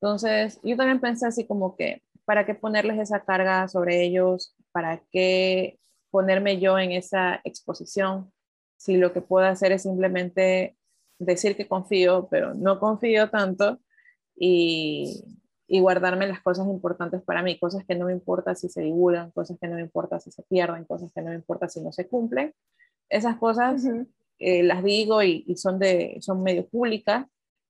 Entonces, yo también pensé así como que ¿para qué ponerles esa carga sobre ellos? ¿Para qué ponerme yo en esa exposición? Si lo que puedo hacer es simplemente decir que confío, pero no confío tanto y, y guardarme las cosas importantes para mí, cosas que no me importa si se divulgan, cosas que no me importa si se pierden, cosas que no me importa si no se cumplen. Esas cosas eh, las digo y, y, son, de, son medio públicas,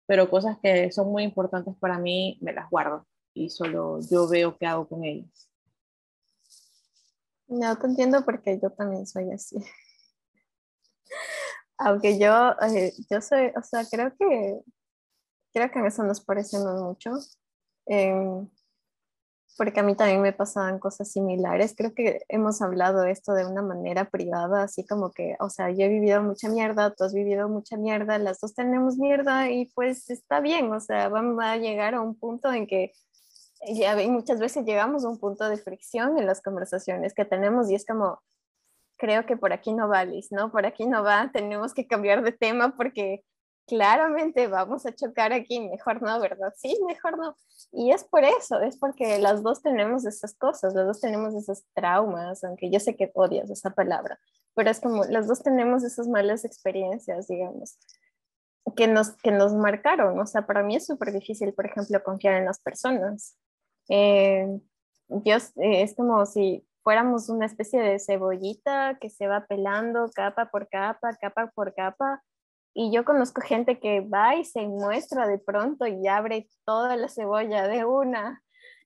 pero cosas que son muy importantes para mí me las guardo y solo yo veo qué hago con ellos. No te entiendo porque yo también soy así. Aunque yo, eh, yo soy, o sea, creo que, creo que en eso nos parecemos mucho. Em, porque a mí también me pasaban cosas similares. Creo que hemos hablado esto de una manera privada, así como que, o sea, yo he vivido mucha mierda, tú has vivido mucha mierda, las dos tenemos mierda y pues está bien, o sea, vamos a llegar a un punto en que ya muchas veces llegamos a un punto de fricción en las conversaciones que tenemos y es como, creo que por aquí no va, Liz, ¿no? Por aquí no va, tenemos que cambiar de tema porque claramente vamos a chocar aquí, mejor no, ¿verdad? Sí, mejor no. Y es por eso, es porque las dos tenemos esas cosas, las dos tenemos esos traumas, aunque yo sé que odias esa palabra, pero es como, las dos tenemos esas malas experiencias, digamos, que nos, que nos marcaron. O sea, para mí es súper difícil, por ejemplo, confiar en las personas. Eh, yo, eh, es como si fuéramos una especie de cebollita que se va pelando capa por capa, capa por capa. Y yo conozco gente que va y se muestra de pronto y abre toda la cebolla de una.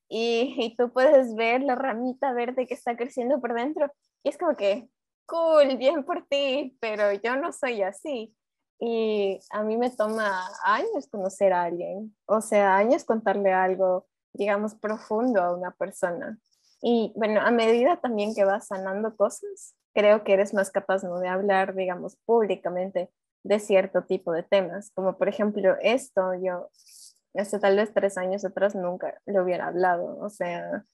Y, y tú puedes ver la ramita verde que está creciendo por dentro. Y es como que, cool, bien por ti, pero yo no soy así. Y a mí me toma años conocer a alguien, o sea, años contarle algo, digamos, profundo a una persona. Y bueno, a medida también que vas sanando cosas, creo que eres más capaz ¿no? de hablar, digamos, públicamente de cierto tipo de temas. Como por ejemplo esto, yo hace tal vez tres años atrás nunca lo hubiera hablado. O sea,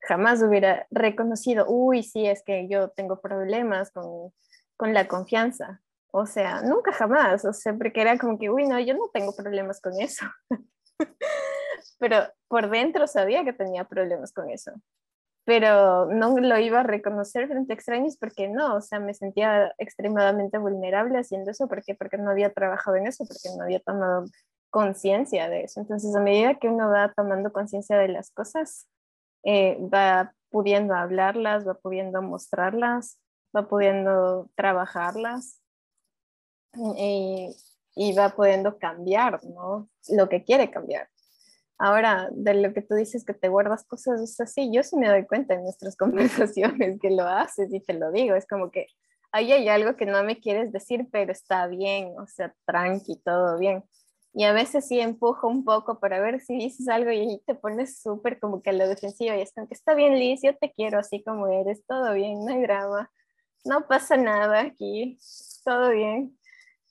jamás hubiera reconocido, uy, sí, es que yo tengo problemas con, con la confianza. O sea, nunca jamás. O sea, porque era como que, uy, no, yo no tengo problemas con eso. pero por dentro sabía que tenía problemas con eso. Pero no lo iba a reconocer frente a extraños porque no, o sea, me sentía extremadamente vulnerable haciendo eso. ¿Por qué? Porque no había trabajado en eso, porque no había tomado conciencia de eso. Entonces, a medida que uno va tomando conciencia de las cosas, eh, va pudiendo hablarlas, va pudiendo mostrarlas, va pudiendo trabajarlas y, y va pudiendo cambiar, ¿no? Lo que quiere cambiar. Ahora, de lo que tú dices que te guardas cosas, es así, yo sí me doy cuenta en nuestras conversaciones que lo haces y te lo digo, es como que ahí hay algo que no me quieres decir, pero está bien, o sea, tranqui, todo bien. Y a veces sí empujo un poco para ver si dices algo y ahí te pones súper como que a lo defensivo y es como que está bien, Liz, yo te quiero así como eres, todo bien, no hay drama, no pasa nada aquí, todo bien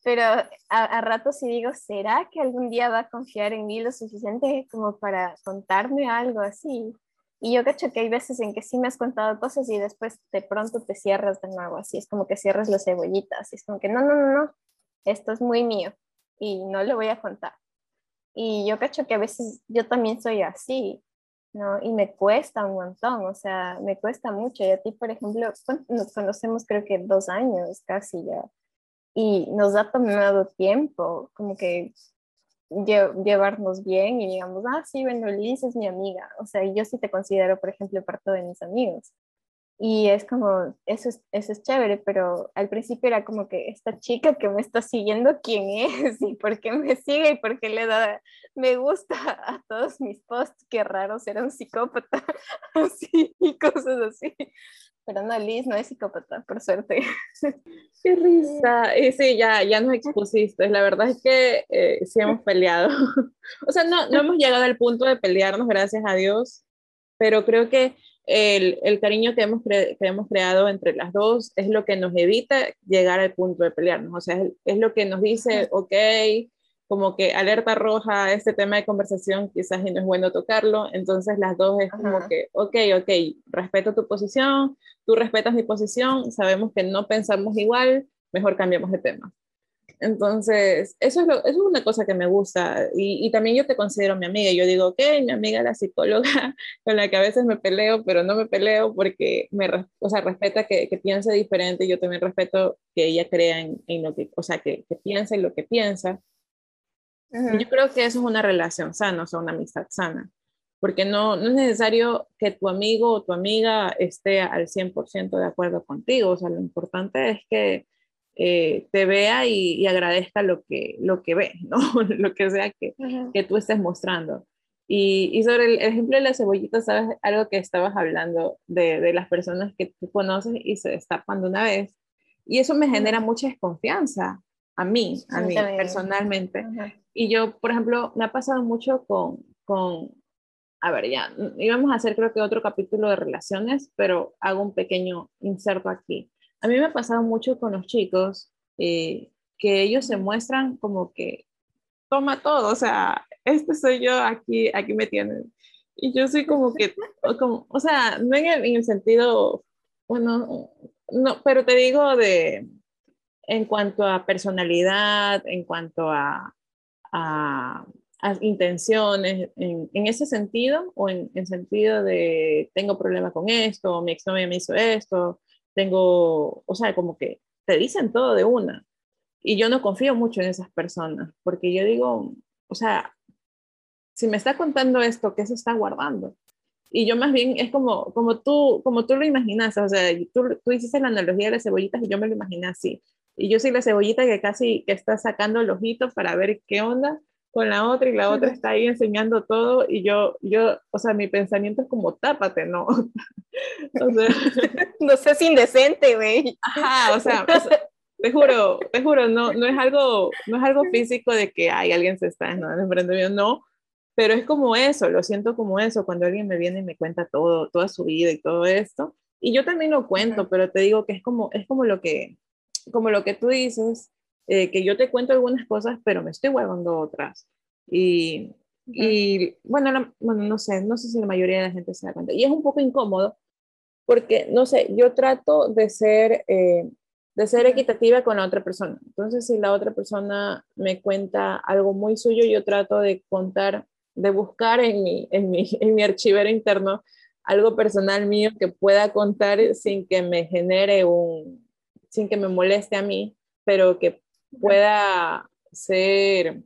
pero a, a rato sí digo, ¿será que algún día va a confiar en mí lo suficiente como para contarme algo así? Y yo cacho que hay veces en que sí me has contado cosas y después de pronto te cierras de nuevo, así es como que cierras las cebollitas, es como que no, no, no, no, esto es muy mío y no lo voy a contar. Y yo cacho que a veces yo también soy así, ¿no? Y me cuesta un montón, o sea, me cuesta mucho. Y a ti, por ejemplo, nos conocemos creo que dos años casi ya y nos ha tomado tiempo como que llevarnos bien y digamos, ah, sí, bueno, Liz es mi amiga, o sea, yo sí te considero, por ejemplo, parte de mis amigos. Y es como, eso es, eso es chévere, pero al principio era como que esta chica que me está siguiendo, ¿quién es? ¿Y por qué me sigue? ¿Y por qué le da me gusta a todos mis posts? Qué raro ser un psicópata, así, y cosas así. Pero no, Liz no es psicópata, por suerte. Qué risa. Y sí, ya, ya nos expusiste. La verdad es que eh, sí hemos peleado. o sea, no, no hemos llegado al punto de pelearnos, gracias a Dios, pero creo que el, el cariño que hemos, que hemos creado entre las dos es lo que nos evita llegar al punto de pelearnos. O sea, es, es lo que nos dice, ok, como que alerta roja, este tema de conversación quizás y no es bueno tocarlo, entonces las dos es como que, ok, ok, respeto tu posición, tú respetas mi posición, sabemos que no pensamos igual, mejor cambiamos de tema. Entonces, eso es, lo, eso es una cosa que me gusta y, y, también yo te considero mi amiga. Yo digo, ok, mi amiga la psicóloga con la que a veces me peleo, pero no me peleo porque me, o sea, respeta que, que piense diferente. Yo también respeto que ella crea en, en lo que, o sea, que, que piense en lo que piensa. Yo creo que eso es una relación sana, o sea, una amistad sana, porque no, no es necesario que tu amigo o tu amiga esté al 100% de acuerdo contigo, o sea, lo importante es que eh, te vea y, agradezca lo que, lo que ve, ¿no? lo que sea que, que tú estés mostrando. Y, y, sobre el ejemplo de la cebollita, ¿sabes? Algo que estabas hablando de, de las personas que tú conoces y se destapan de una vez. Y eso me genera mucha desconfianza a mí, a mí personalmente. Y yo, por ejemplo, me ha pasado mucho con, con, a ver, ya, íbamos a hacer creo que otro capítulo de relaciones, pero hago un pequeño inserto aquí. A mí me ha pasado mucho con los chicos eh, que ellos se muestran como que toma todo, o sea, este soy yo, aquí, aquí me tienen. Y yo soy como que, como, o sea, no en el, en el sentido, bueno, no, pero te digo de, en cuanto a personalidad, en cuanto a, a, intenciones, en, en, ese sentido, o en el sentido de tengo problema con esto, mi exnovia me hizo esto, tengo, o sea, como que te dicen todo de una. Y yo no confío mucho en esas personas, porque yo digo, o sea, si me está contando esto, ¿qué se está guardando? Y yo más bien es como, como, tú, como tú lo imaginas, o sea, tú, tú hiciste la analogía de las cebollitas y yo me lo imaginé así. Y yo soy la cebollita que casi que está sacando el ojito para ver qué onda con la otra y la otra está ahí enseñando todo y yo, yo, o sea, mi pensamiento es como tápate, ¿no? o sea, no seas indecente, güey. Ajá, o sea, te juro, te juro, no, no es algo, no es algo físico de que hay alguien se está ¿no? enfrente mío, no, pero es como eso, lo siento como eso, cuando alguien me viene y me cuenta todo, toda su vida y todo esto, y yo también lo cuento, pero te digo que es como, es como lo que, como lo que tú dices, eh, que yo te cuento algunas cosas, pero me estoy guardando otras. Y, y bueno, bueno, no sé, no sé si la mayoría de la gente se da cuenta. Y es un poco incómodo porque, no sé, yo trato de ser, eh, de ser equitativa con la otra persona. Entonces, si la otra persona me cuenta algo muy suyo, yo trato de contar, de buscar en mi, en mi, en mi archivero interno algo personal mío que pueda contar sin que me genere un, sin que me moleste a mí, pero que pueda ser,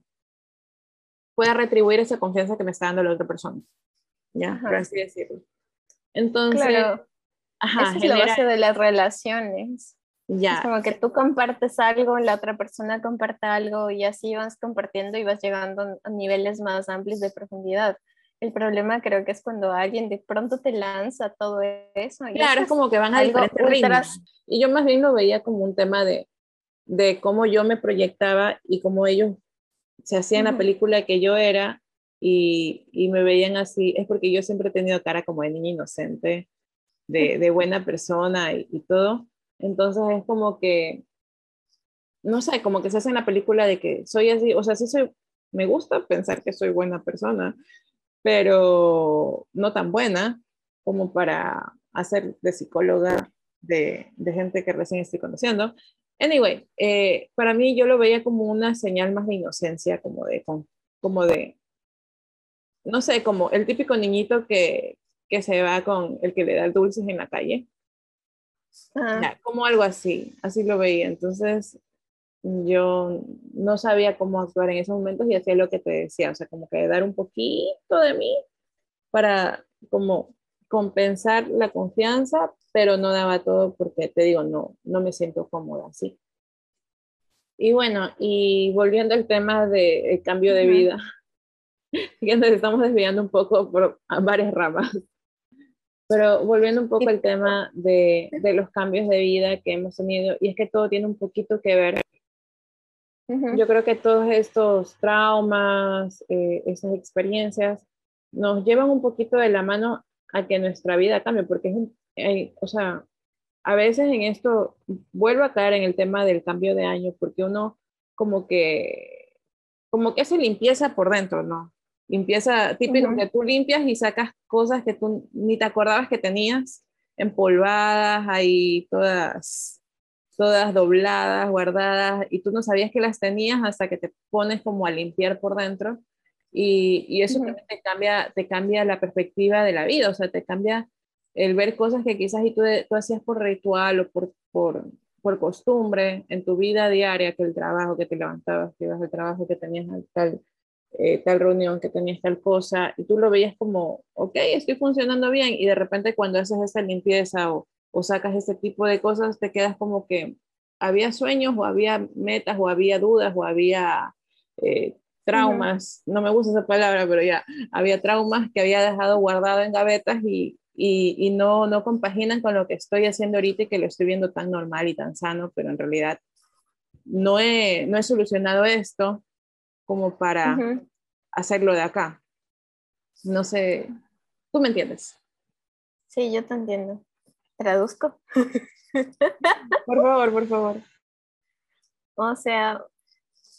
pueda retribuir esa confianza que me está dando la otra persona. ¿Ya? Por así decirlo. Entonces, claro. esa es la base de las relaciones. Ya. Es como que tú compartes algo, la otra persona comparte algo y así vas compartiendo y vas llegando a niveles más amplios de profundidad. El problema creo que es cuando alguien de pronto te lanza todo eso. claro, es como que van a diferentes ritmos. Y yo más bien lo veía como un tema de, de cómo yo me proyectaba y cómo ellos se hacían la película que yo era y, y, me veían así. Es porque yo siempre he tenido cara como de niña inocente, de, de buena persona y, y todo. Entonces es como que, no sé, como que se hace en la película de que soy así, o sea, sí soy, me gusta pensar que soy buena persona, pero no tan buena como para hacer de psicóloga de, de gente que recién estoy conociendo. Anyway, eh, para mí yo lo veía como una señal más de inocencia, como de, como de, no sé, como el típico niñito que, que se va con el que le da dulces en la calle como algo así, así lo veía. Entonces, yo no sabía cómo actuar en esos momentos y hacía lo que te decía, o sea, como que dar un poquito de mí para como compensar la confianza, pero no daba todo porque te digo, no, no me siento cómoda así. Y bueno, y volviendo al tema del cambio de vida, fíjense, estamos desviando un poco por varias ramas. Pero volviendo un poco al tema de, de, los cambios de vida que hemos tenido, y es que todo tiene un poquito que ver. Yo creo que todos estos traumas, eh, esas experiencias, nos llevan un poquito de la mano a que nuestra vida cambie, porque es un, o sea, a veces en esto vuelvo a caer en el tema del cambio de año, porque uno como que, como que hace limpieza por dentro, ¿no? Limpieza típico que tú limpias y sacas cosas que tú ni te acordabas que tenías empolvadas, ahí todas, todas dobladas, guardadas, y tú no sabías que las tenías hasta que te pones como a limpiar por dentro. Y, y eso también te cambia, te cambia la perspectiva de la vida, o sea, te cambia el ver cosas que quizás y tú, tú hacías por ritual o por, por, por, costumbre en tu vida diaria, que el trabajo, que te levantabas, que ibas al trabajo, que tenías tal, eh, tal reunión, que tenías tal cosa, y tú lo veías como, ok, estoy funcionando bien, y de repente cuando haces esa limpieza o, o sacas este tipo de cosas, te quedas como que había sueños o había metas o había dudas o había eh, traumas, no me gusta esa palabra, pero ya, había traumas que había dejado guardado en gavetas y, y, y, no, no compaginan con lo que estoy haciendo ahorita y que lo estoy viendo tan normal y tan sano, pero en realidad no he, no he solucionado esto como para hacerlo de acá. No sé, tú me entiendes. Sí, yo te entiendo. ¿Traduzco? Por favor, por favor. O sea,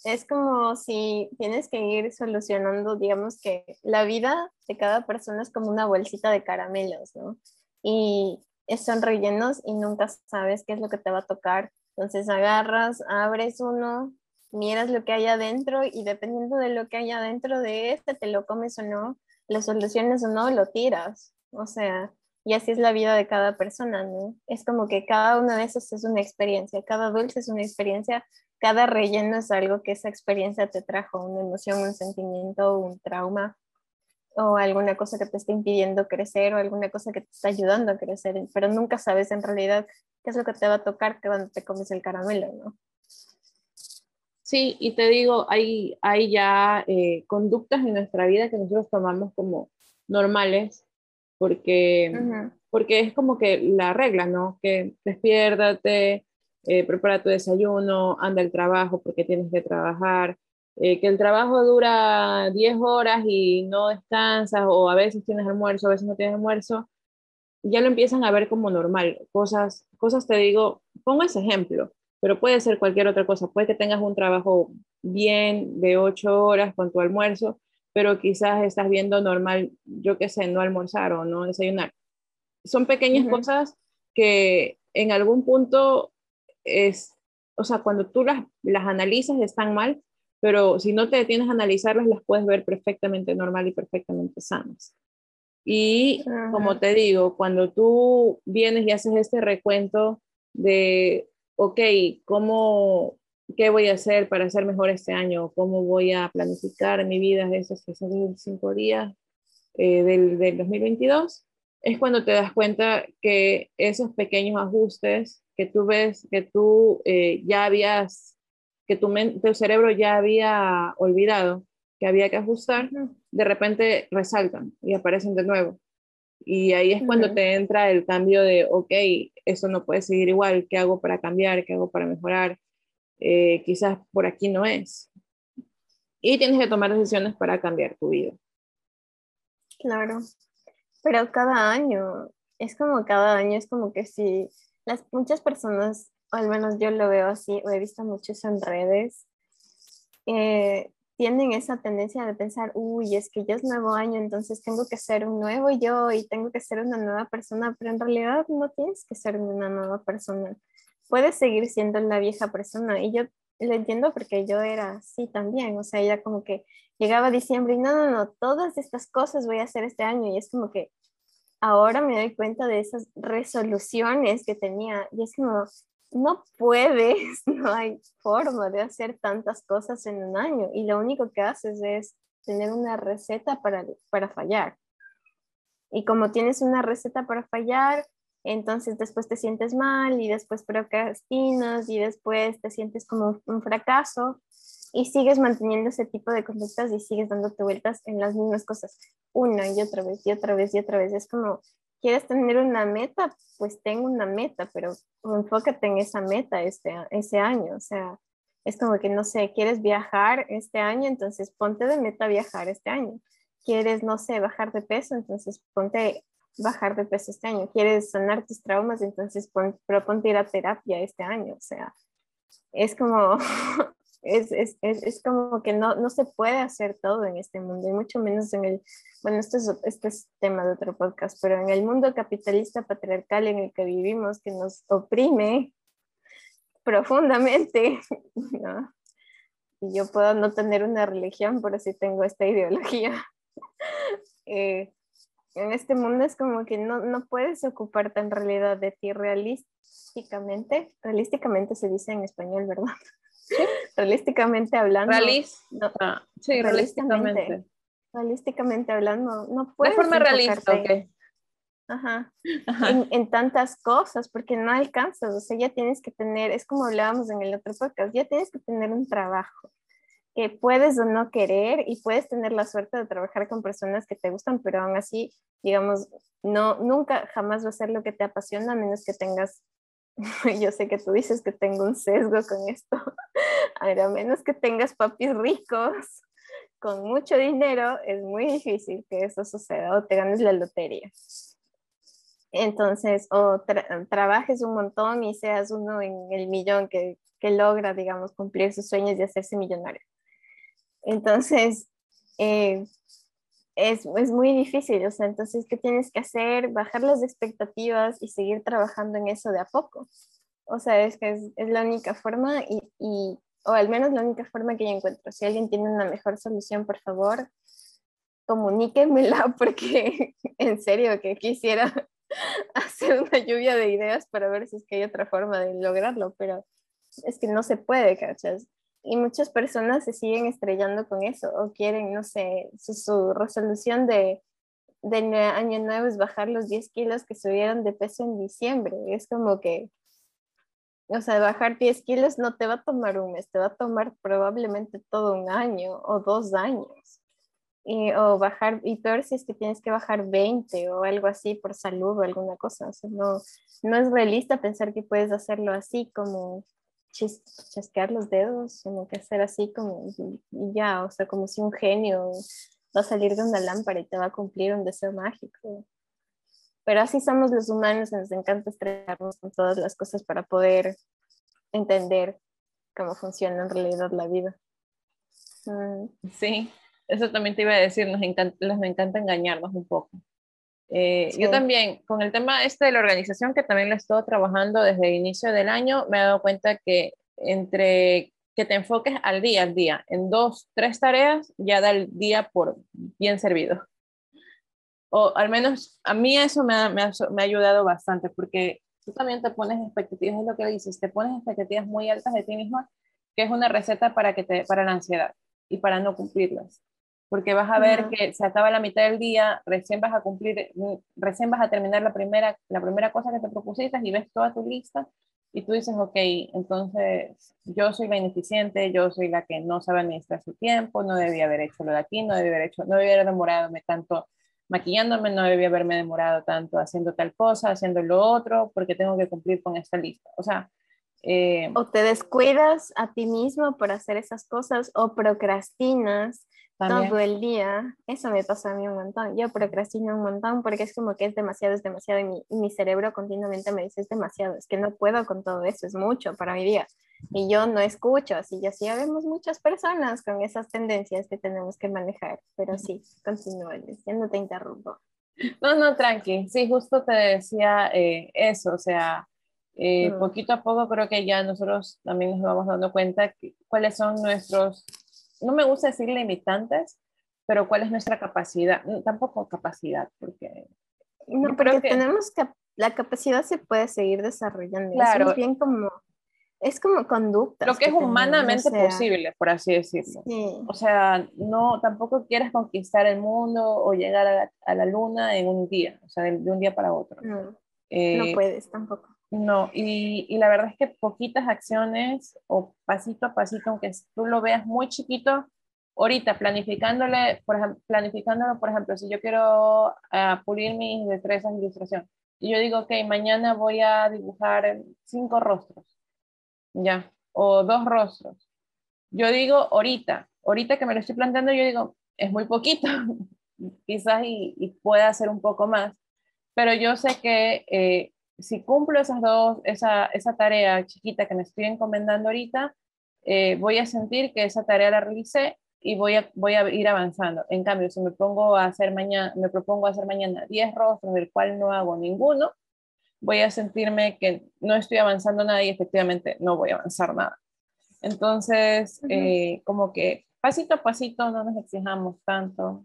es como si tienes que ir solucionando, digamos que la vida de cada persona es como una bolsita de caramelos, ¿no? Y son rellenos y nunca sabes qué es lo que te va a tocar. Entonces agarras, abres uno, miras lo que hay adentro y dependiendo de lo que hay adentro de este, te lo comes o no, lo soluciones o no, lo tiras. O sea, y así es la vida de cada persona, ¿no? Es como que cada uno de esos es una experiencia, cada dulce es una experiencia, cada relleno es algo que esa experiencia te trajo, una emoción, un sentimiento, un trauma o alguna cosa que te está impidiendo crecer o alguna cosa que te está ayudando a crecer, pero nunca sabes en realidad qué es lo que te va a tocar cuando te comes el caramelo, ¿no? Sí, y te digo, hay, hay ya eh, conductas en nuestra vida que nosotros tomamos como normales, porque, porque es como que la regla, ¿no? Que despiértate, eh, prepara tu desayuno, anda al trabajo porque tienes que trabajar, eh, que el trabajo dura 10 horas y no descansas, o a veces tienes almuerzo, a veces no tienes almuerzo, ya lo empiezan a ver como normal. Cosas, cosas te digo, pongo ese ejemplo pero puede ser cualquier otra cosa. Puede que tengas un trabajo bien de ocho horas con tu almuerzo, pero quizás estás viendo normal, yo qué sé, no almorzar o no desayunar. Son pequeñas cosas que en algún punto es, o sea, cuando tú las, las analizas están mal, pero si no te detienes a analizarlas, las puedes ver perfectamente normal y perfectamente sanas. Y como te digo, cuando tú vienes y haces este recuento de ok, ¿cómo, qué voy a hacer para ser mejor este año, cómo voy a planificar mi vida esos 365 días eh, del, del 2022, es cuando te das cuenta que esos pequeños ajustes que tú ves, que tú eh, ya habías, que tu, tu cerebro ya había olvidado, que había que ajustar, de repente resaltan y aparecen de nuevo. Y ahí es cuando te entra el cambio de, ok, eso no puede seguir igual, ¿qué hago para cambiar? ¿Qué hago para mejorar? Eh, quizás por aquí no es. Y tienes que tomar decisiones para cambiar tu vida. Claro, pero cada año, es como cada año, es como que si las muchas personas, al menos yo lo veo así, o he visto muchos en redes, eh, tienen esa tendencia de pensar, uy, es que ya es nuevo año, entonces tengo que ser un nuevo yo y tengo que ser una nueva persona, pero en realidad no tienes que ser una nueva persona. Puedes seguir siendo la vieja persona. Y yo lo entiendo porque yo era así también, o sea, ya como que llegaba diciembre y no, no, no, todas estas cosas voy a hacer este año. Y es como que ahora me doy cuenta de esas resoluciones que tenía. Y es como, no puedes, no hay forma de hacer tantas cosas en un año. Y lo único que haces es tener una receta para, para fallar. Y como tienes una receta para fallar, entonces después te sientes mal y después procrastinas y después te sientes como un fracaso y sigues manteniendo ese tipo de conductas y sigues dándote vueltas en las mismas cosas una y otra vez y otra vez y otra vez. Es como ¿Quieres tener una meta? Pues tengo una meta, pero enfócate en esa meta este, ese año. O sea, es como que, no sé, ¿quieres viajar este año? Entonces ponte de meta viajar este año. ¿Quieres, no sé, bajar de peso? Entonces ponte bajar de peso este año. ¿Quieres sanar tus traumas? Entonces pon, proponte ir a terapia este año. O sea, es como es, es, es, es, como que no, no se puede hacer todo en este mundo, y mucho menos en el, bueno, esto es, este es tema de otro podcast, pero en el mundo capitalista patriarcal en el que vivimos, que nos oprime profundamente, ¿no? Y yo puedo no tener una religión, pero sí tengo esta ideología. Eh, en este mundo es como que no, no puedes ocuparte en realidad de ti realísticamente. Realísticamente se dice en español, ¿verdad? Realísticamente hablando. Ah, sí, realísticamente. Realísticamente hablando, no puedes. De forma realista, ok. Ajá. En, tantas cosas, porque no alcanzas, o sea, ya tienes que tener, es como hablábamos en el otro podcast, ya tienes que tener un trabajo que puedes o no querer y puedes tener la suerte de trabajar con personas que te gustan, pero aún así, digamos, no, nunca jamás va a ser lo que te apasiona a menos que tengas yo sé que tú dices que tengo un sesgo con esto, a menos que tengas papis ricos con mucho dinero, es muy difícil que eso suceda o te ganes la lotería. Entonces, o trabajes un montón y seas uno en el millón que, que logra, digamos, cumplir sus sueños y hacerse millonario. Entonces, eh, es, es, muy difícil, o sea, entonces, ¿qué tienes que hacer? Bajar las expectativas y seguir trabajando en eso de a poco. O sea, es que es, la única forma y, y, o al menos la única forma que yo encuentro. Si alguien tiene una mejor solución, por favor, comuníquenmela porque en serio que quisiera hacer una lluvia de ideas para ver si es que hay otra forma de lograrlo, pero es que no se puede, ¿cachas? Y muchas personas se siguen estrellando con eso o quieren, no sé, su, resolución de, de año nuevo es bajar los 10 kilos que subieron de peso en diciembre. Es como que, o sea, bajar 10 kilos no te va a tomar un mes, te va a tomar probablemente todo un año o dos años. Y, o bajar, y peor si es que tienes que bajar 20 o algo así por salud o alguna cosa. O sea, no, no es realista pensar que puedes hacerlo así como chasquear los dedos, como que hacer así como y ya, o sea, como si un genio va a salir de una lámpara y te va a cumplir un deseo mágico. Pero así somos los humanos, nos encanta estrellarnos con todas las cosas para poder entender cómo funciona en realidad la vida. Mm. Sí, eso también te iba a decir, nos encanta, nos encanta engañarnos un poco. Eh, yo también, con el tema este de la organización, que también lo he estado trabajando desde el inicio del año, me he dado cuenta que entre que te enfoques al día, al día, en dos, tres tareas, ya da el día por bien servido. O al menos a mí eso me ha, me ha, me ha ayudado bastante, porque tú también te pones expectativas, es lo que dices, te pones expectativas muy altas de ti misma que es una receta para, que te, para la ansiedad y para no cumplirlas. Porque vas a ver que se acaba la mitad del día, recién vas a cumplir, recién vas a terminar la primera, la primera cosa que te propusiste y ves toda tu lista y tú dices, ok, entonces yo soy la ineficiente, yo soy la que no sabe administrar su tiempo, no debía haber hecho lo de aquí, no debía haber hecho, no debía haber demorado tanto maquillándome, no debía haberme demorado tanto haciendo tal cosa, haciendo lo otro, porque tengo que cumplir con esta lista. O sea, eh, o te descuidas a ti mismo por hacer esas cosas o procrastinas todo el día. Eso me pasa a mí un montón. Yo procrastino un montón porque es como que es demasiado, es demasiado y mi, mi cerebro continuamente me dice es demasiado, es que no puedo con todo eso, es mucho para mi día. Y yo no escucho, así ya sí vemos muchas personas con esas tendencias que tenemos que manejar, pero sí, continúa, ya no te interrumpo. No, no, tranqui, sí, justo te decía eh, eso, o sea, eh, poquito a poco creo que ya nosotros también nos vamos dando cuenta cuáles son nuestros, no me gusta decir limitantes, pero cuál es nuestra capacidad, tampoco capacidad, porque... No, porque que... tenemos que, la capacidad se puede seguir desarrollando. Claro. Es bien como es como conducta. Lo que, es humanamente posible, por así decirlo. O sea, no, tampoco quieres conquistar el mundo o llegar a la, a la luna en un día, o sea, de, un día para otro. No, eh, no puedes tampoco. No, y, y, la verdad es que poquitas acciones o pasito a pasito, aunque tú lo veas muy chiquito, ahorita planificándole, por planificándolo, por ejemplo, si yo quiero uh, pulir mis destrezas de ilustración, y yo digo, ok, mañana voy a dibujar cinco rostros ya, o dos rostros. Yo digo ahorita, ahorita que me lo estoy planteando, yo digo, es muy poquito, quizás y, y, pueda hacer un poco más, pero yo sé que eh, si cumplo esas dos, esa, esa tarea chiquita que me estoy encomendando ahorita, eh, voy a sentir que esa tarea la realicé y voy a, voy a ir avanzando. En cambio, si me pongo a hacer mañana, me propongo hacer mañana 10 rostros, del cual no hago ninguno, voy a sentirme que no estoy avanzando nada y efectivamente no voy a avanzar nada. Entonces, eh, como que pasito a pasito no nos exijamos tanto,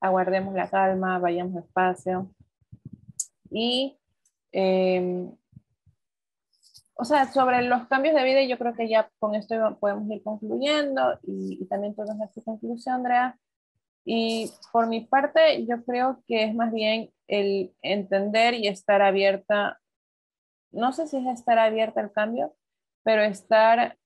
aguardemos la calma, vayamos despacio. Y, em, o sea, sobre los cambios de vida, yo creo que ya con esto podemos ir concluyendo y, y también tú nos tu conclusión, Andrea. Y por mi parte, yo creo que es más bien el entender y estar abierta, no sé si es estar abierta al cambio, pero estar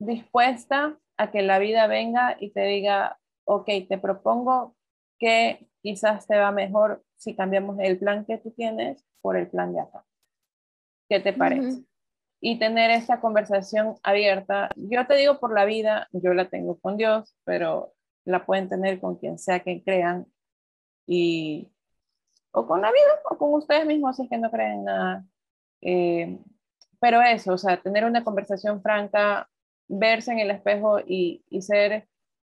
dispuesta a que la vida venga y te diga, ok, te propongo que quizás te va mejor si cambiamos el plan que tú tienes por el plan de acá. ¿Qué te parece? Y tener esta conversación abierta. Yo te digo por la vida, yo la tengo con Dios, pero la pueden tener con quien sea que crean y o con la vida o con ustedes mismos si es que no creen nada. Eh, pero eso, o sea, tener una conversación franca, verse en el espejo y, y ser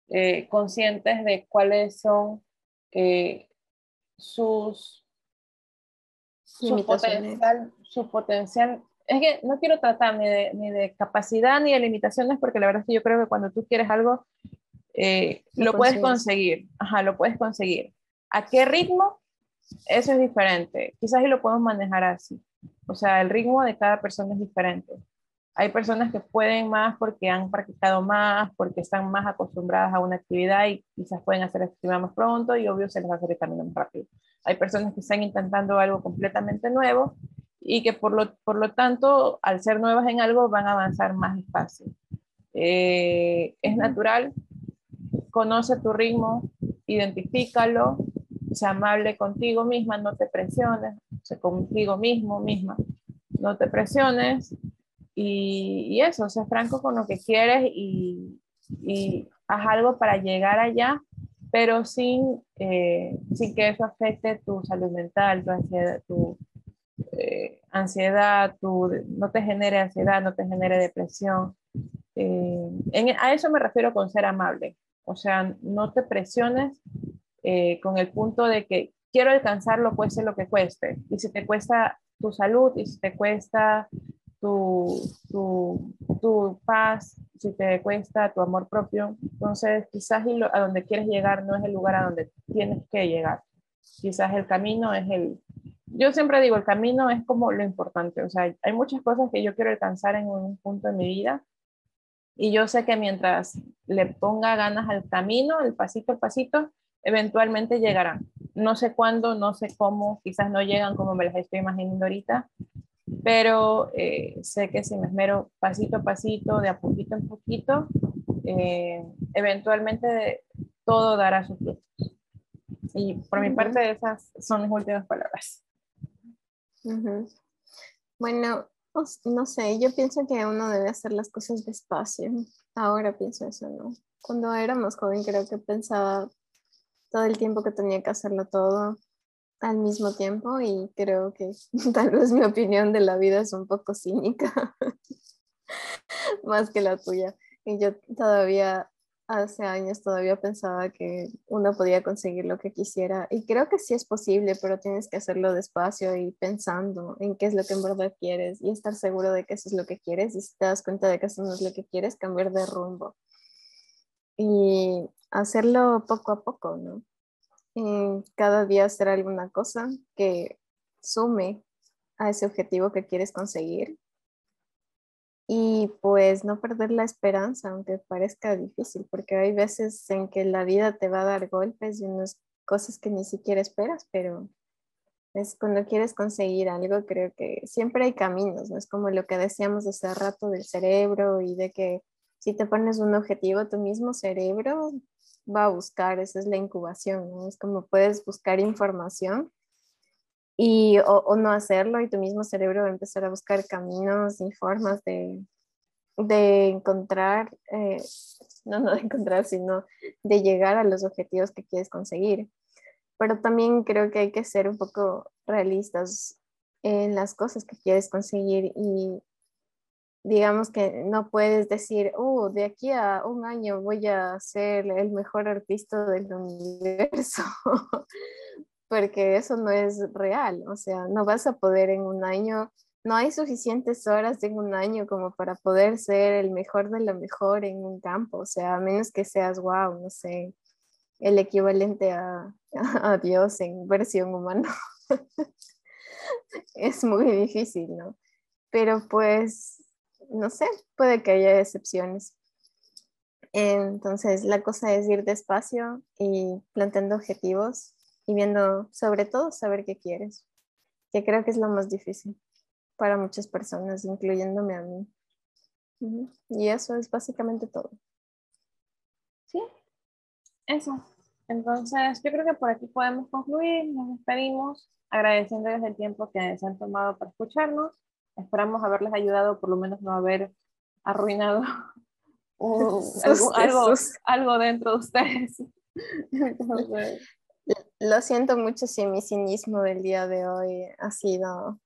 eh, conscientes de cuáles son eh, sus, su potencial, su potencial. Es que no quiero tratar ni de, ni de capacidad ni de limitaciones porque la verdad es que yo creo que cuando tú quieres algo, eh, lo, puedes conseguir, ajá, lo puedes conseguir. ¿A qué ritmo? Eso es diferente. Quizás y lo podemos manejar así. O sea, el ritmo de cada persona es diferente. Hay personas que pueden más porque han practicado más, porque están más acostumbradas a una actividad y quizás pueden hacer actividad más pronto y obvio se les hace el camino más rápido. Hay personas que están intentando algo completamente nuevo y que por lo, por lo tanto, al ser nuevas en algo, van a avanzar más despacio. Eh, es natural conoce tu ritmo, identifícalo, sea amable contigo misma, no te presiones, sea contigo mismo, misma, no te presiones y, eso, sé franco con lo que quieres y, y haz algo para llegar allá, pero sin, eh, sin que eso afecte tu salud mental, tu ansiedad, tu, eh, ansiedad tu, no te genere ansiedad, no te genere depresión. Eh, a eso me refiero con ser amable. O sea, no te presiones eh, con el punto de que quiero alcanzarlo, cueste lo que cueste. Y si te cuesta tu salud, y si te cuesta tu, tu, tu paz, si te cuesta tu amor propio, entonces quizás a donde quieres llegar no es el lugar a donde tienes que llegar. Quizás el camino es el... Yo siempre digo, el camino es como lo importante. O sea, hay muchas cosas que yo quiero alcanzar en un punto de mi vida, Y yo sé que mientras le ponga ganas al camino, el pasito a pasito, eventualmente llegarán. No sé cuándo, no sé cómo, quizás no llegan como me las estoy imaginando ahorita, pero eh, sé que si me esmero pasito a pasito, de a poquito en poquito, eh, eventualmente todo dará sus frutos. Y por mi parte esas son mis últimas palabras. Bueno, no sé, yo pienso que uno debe hacer las cosas despacio. Ahora pienso eso, ¿no? Cuando era más joven creo que pensaba todo el tiempo que tenía que hacerlo todo al mismo tiempo y creo que tal vez mi opinión de la vida es un poco cínica, más que la tuya. Y yo todavía, hace años, todavía pensaba que uno podía conseguir lo que quisiera. Y creo que sí es posible, pero tienes que hacerlo despacio y pensando en qué es lo que en verdad quieres y estar seguro de que eso es lo que quieres. Y si te das cuenta de que eso no es lo que quieres, cambiar de rumbo. Y hacerlo poco a poco, ¿no? Cada día hacer alguna cosa que sume a ese objetivo que quieres conseguir. Y pues no perder la esperanza, aunque parezca difícil, porque hay veces en que la vida te va a dar golpes y unas cosas que ni siquiera esperas, pero es cuando quieres conseguir algo, creo que siempre hay caminos, no es como lo que decíamos hace rato del cerebro y de que si te pones un objetivo, tu mismo cerebro va a buscar, esa es la incubación. Es como puedes buscar información y o, no hacerlo y tu mismo cerebro va a empezar a buscar caminos y formas de, de encontrar, eh, no, no de encontrar, sino de llegar a los objetivos que quieres conseguir. Pero también creo que hay que ser un poco realistas en las cosas que quieres conseguir y digamos que no puedes decir, oh, de aquí a un año voy a ser el mejor artista del universo, porque eso no es real, o sea, no vas a poder en un año, no hay suficientes horas en un año como para poder ser el mejor de lo mejor en un campo, o sea, a menos que seas, wow, no sé, el equivalente a, a Dios en versión humana. es muy difícil, ¿no? Pero pues no sé, puede que haya excepciones. Entonces, la cosa es ir despacio y planteando objetivos y viendo, sobre todo, saber qué quieres, que creo que es lo más difícil para muchas personas, incluyéndome a mí. Y eso es básicamente todo. Sí, eso. Entonces, yo creo que por aquí podemos concluir. Nos despedimos agradeciéndoles el tiempo que se han tomado para escucharnos. Esperamos haberles ayudado, por lo menos no haber arruinado algo, algo, dentro de ustedes. Lo siento mucho si mi cinismo del día de hoy ha sido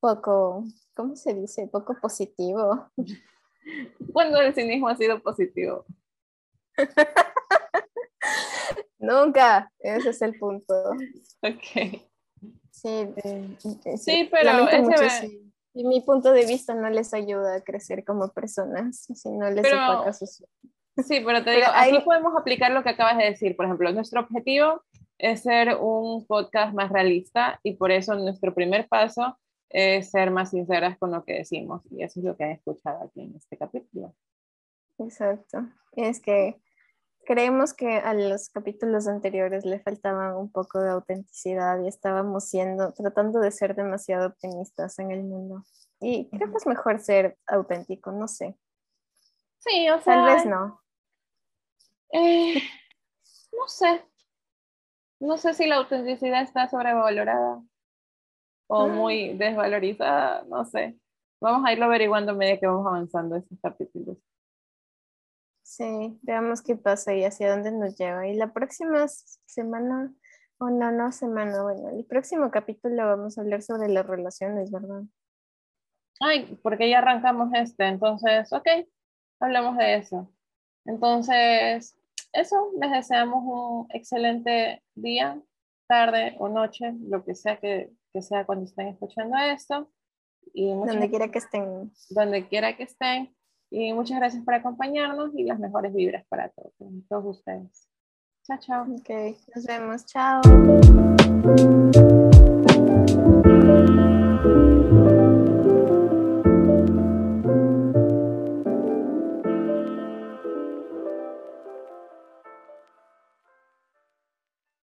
poco, ¿cómo se dice? Poco positivo. Cuando el cinismo ha sido positivo. Nunca, ese es el punto. Ok. Sí, eh, sí, pero y mi punto de vista no les ayuda a crecer como personas, si no les pero, Sí, pero te digo, aquí podemos aplicar lo que acabas de decir. Por ejemplo, nuestro objetivo es ser un podcast más realista y por eso nuestro primer paso es ser más sinceras con lo que decimos y eso es lo que han escuchado aquí en este capítulo. Exacto. Es que creemos que a los capítulos anteriores le faltaba un poco de autenticidad y estábamos siendo, tratando de ser demasiado optimistas en el mundo. Y creo que es mejor ser auténtico, no sé. Sí, o sea. Tal vez no. Eh, no sé. No sé si la autenticidad está sobrevalorada o ah. muy desvalorizada, no sé. Vamos a irlo averiguando a medida que vamos avanzando estos capítulos. Sí, veamos qué pasa y hacia dónde nos lleva. Y la próxima semana, o no, no semana, bueno, el próximo capítulo vamos a hablar sobre las relaciones, ¿verdad? Ay, porque ya arrancamos este, entonces, ok, hablamos de eso. Entonces, eso, les deseamos un excelente día, tarde o noche, lo que sea que, que sea cuando estén escuchando esto. Y donde quiera que estén. Donde quiera que estén. Y muchas gracias por acompañarnos y las mejores vibras para todos, ustedes. Chao, chao. Nos vemos. Chao.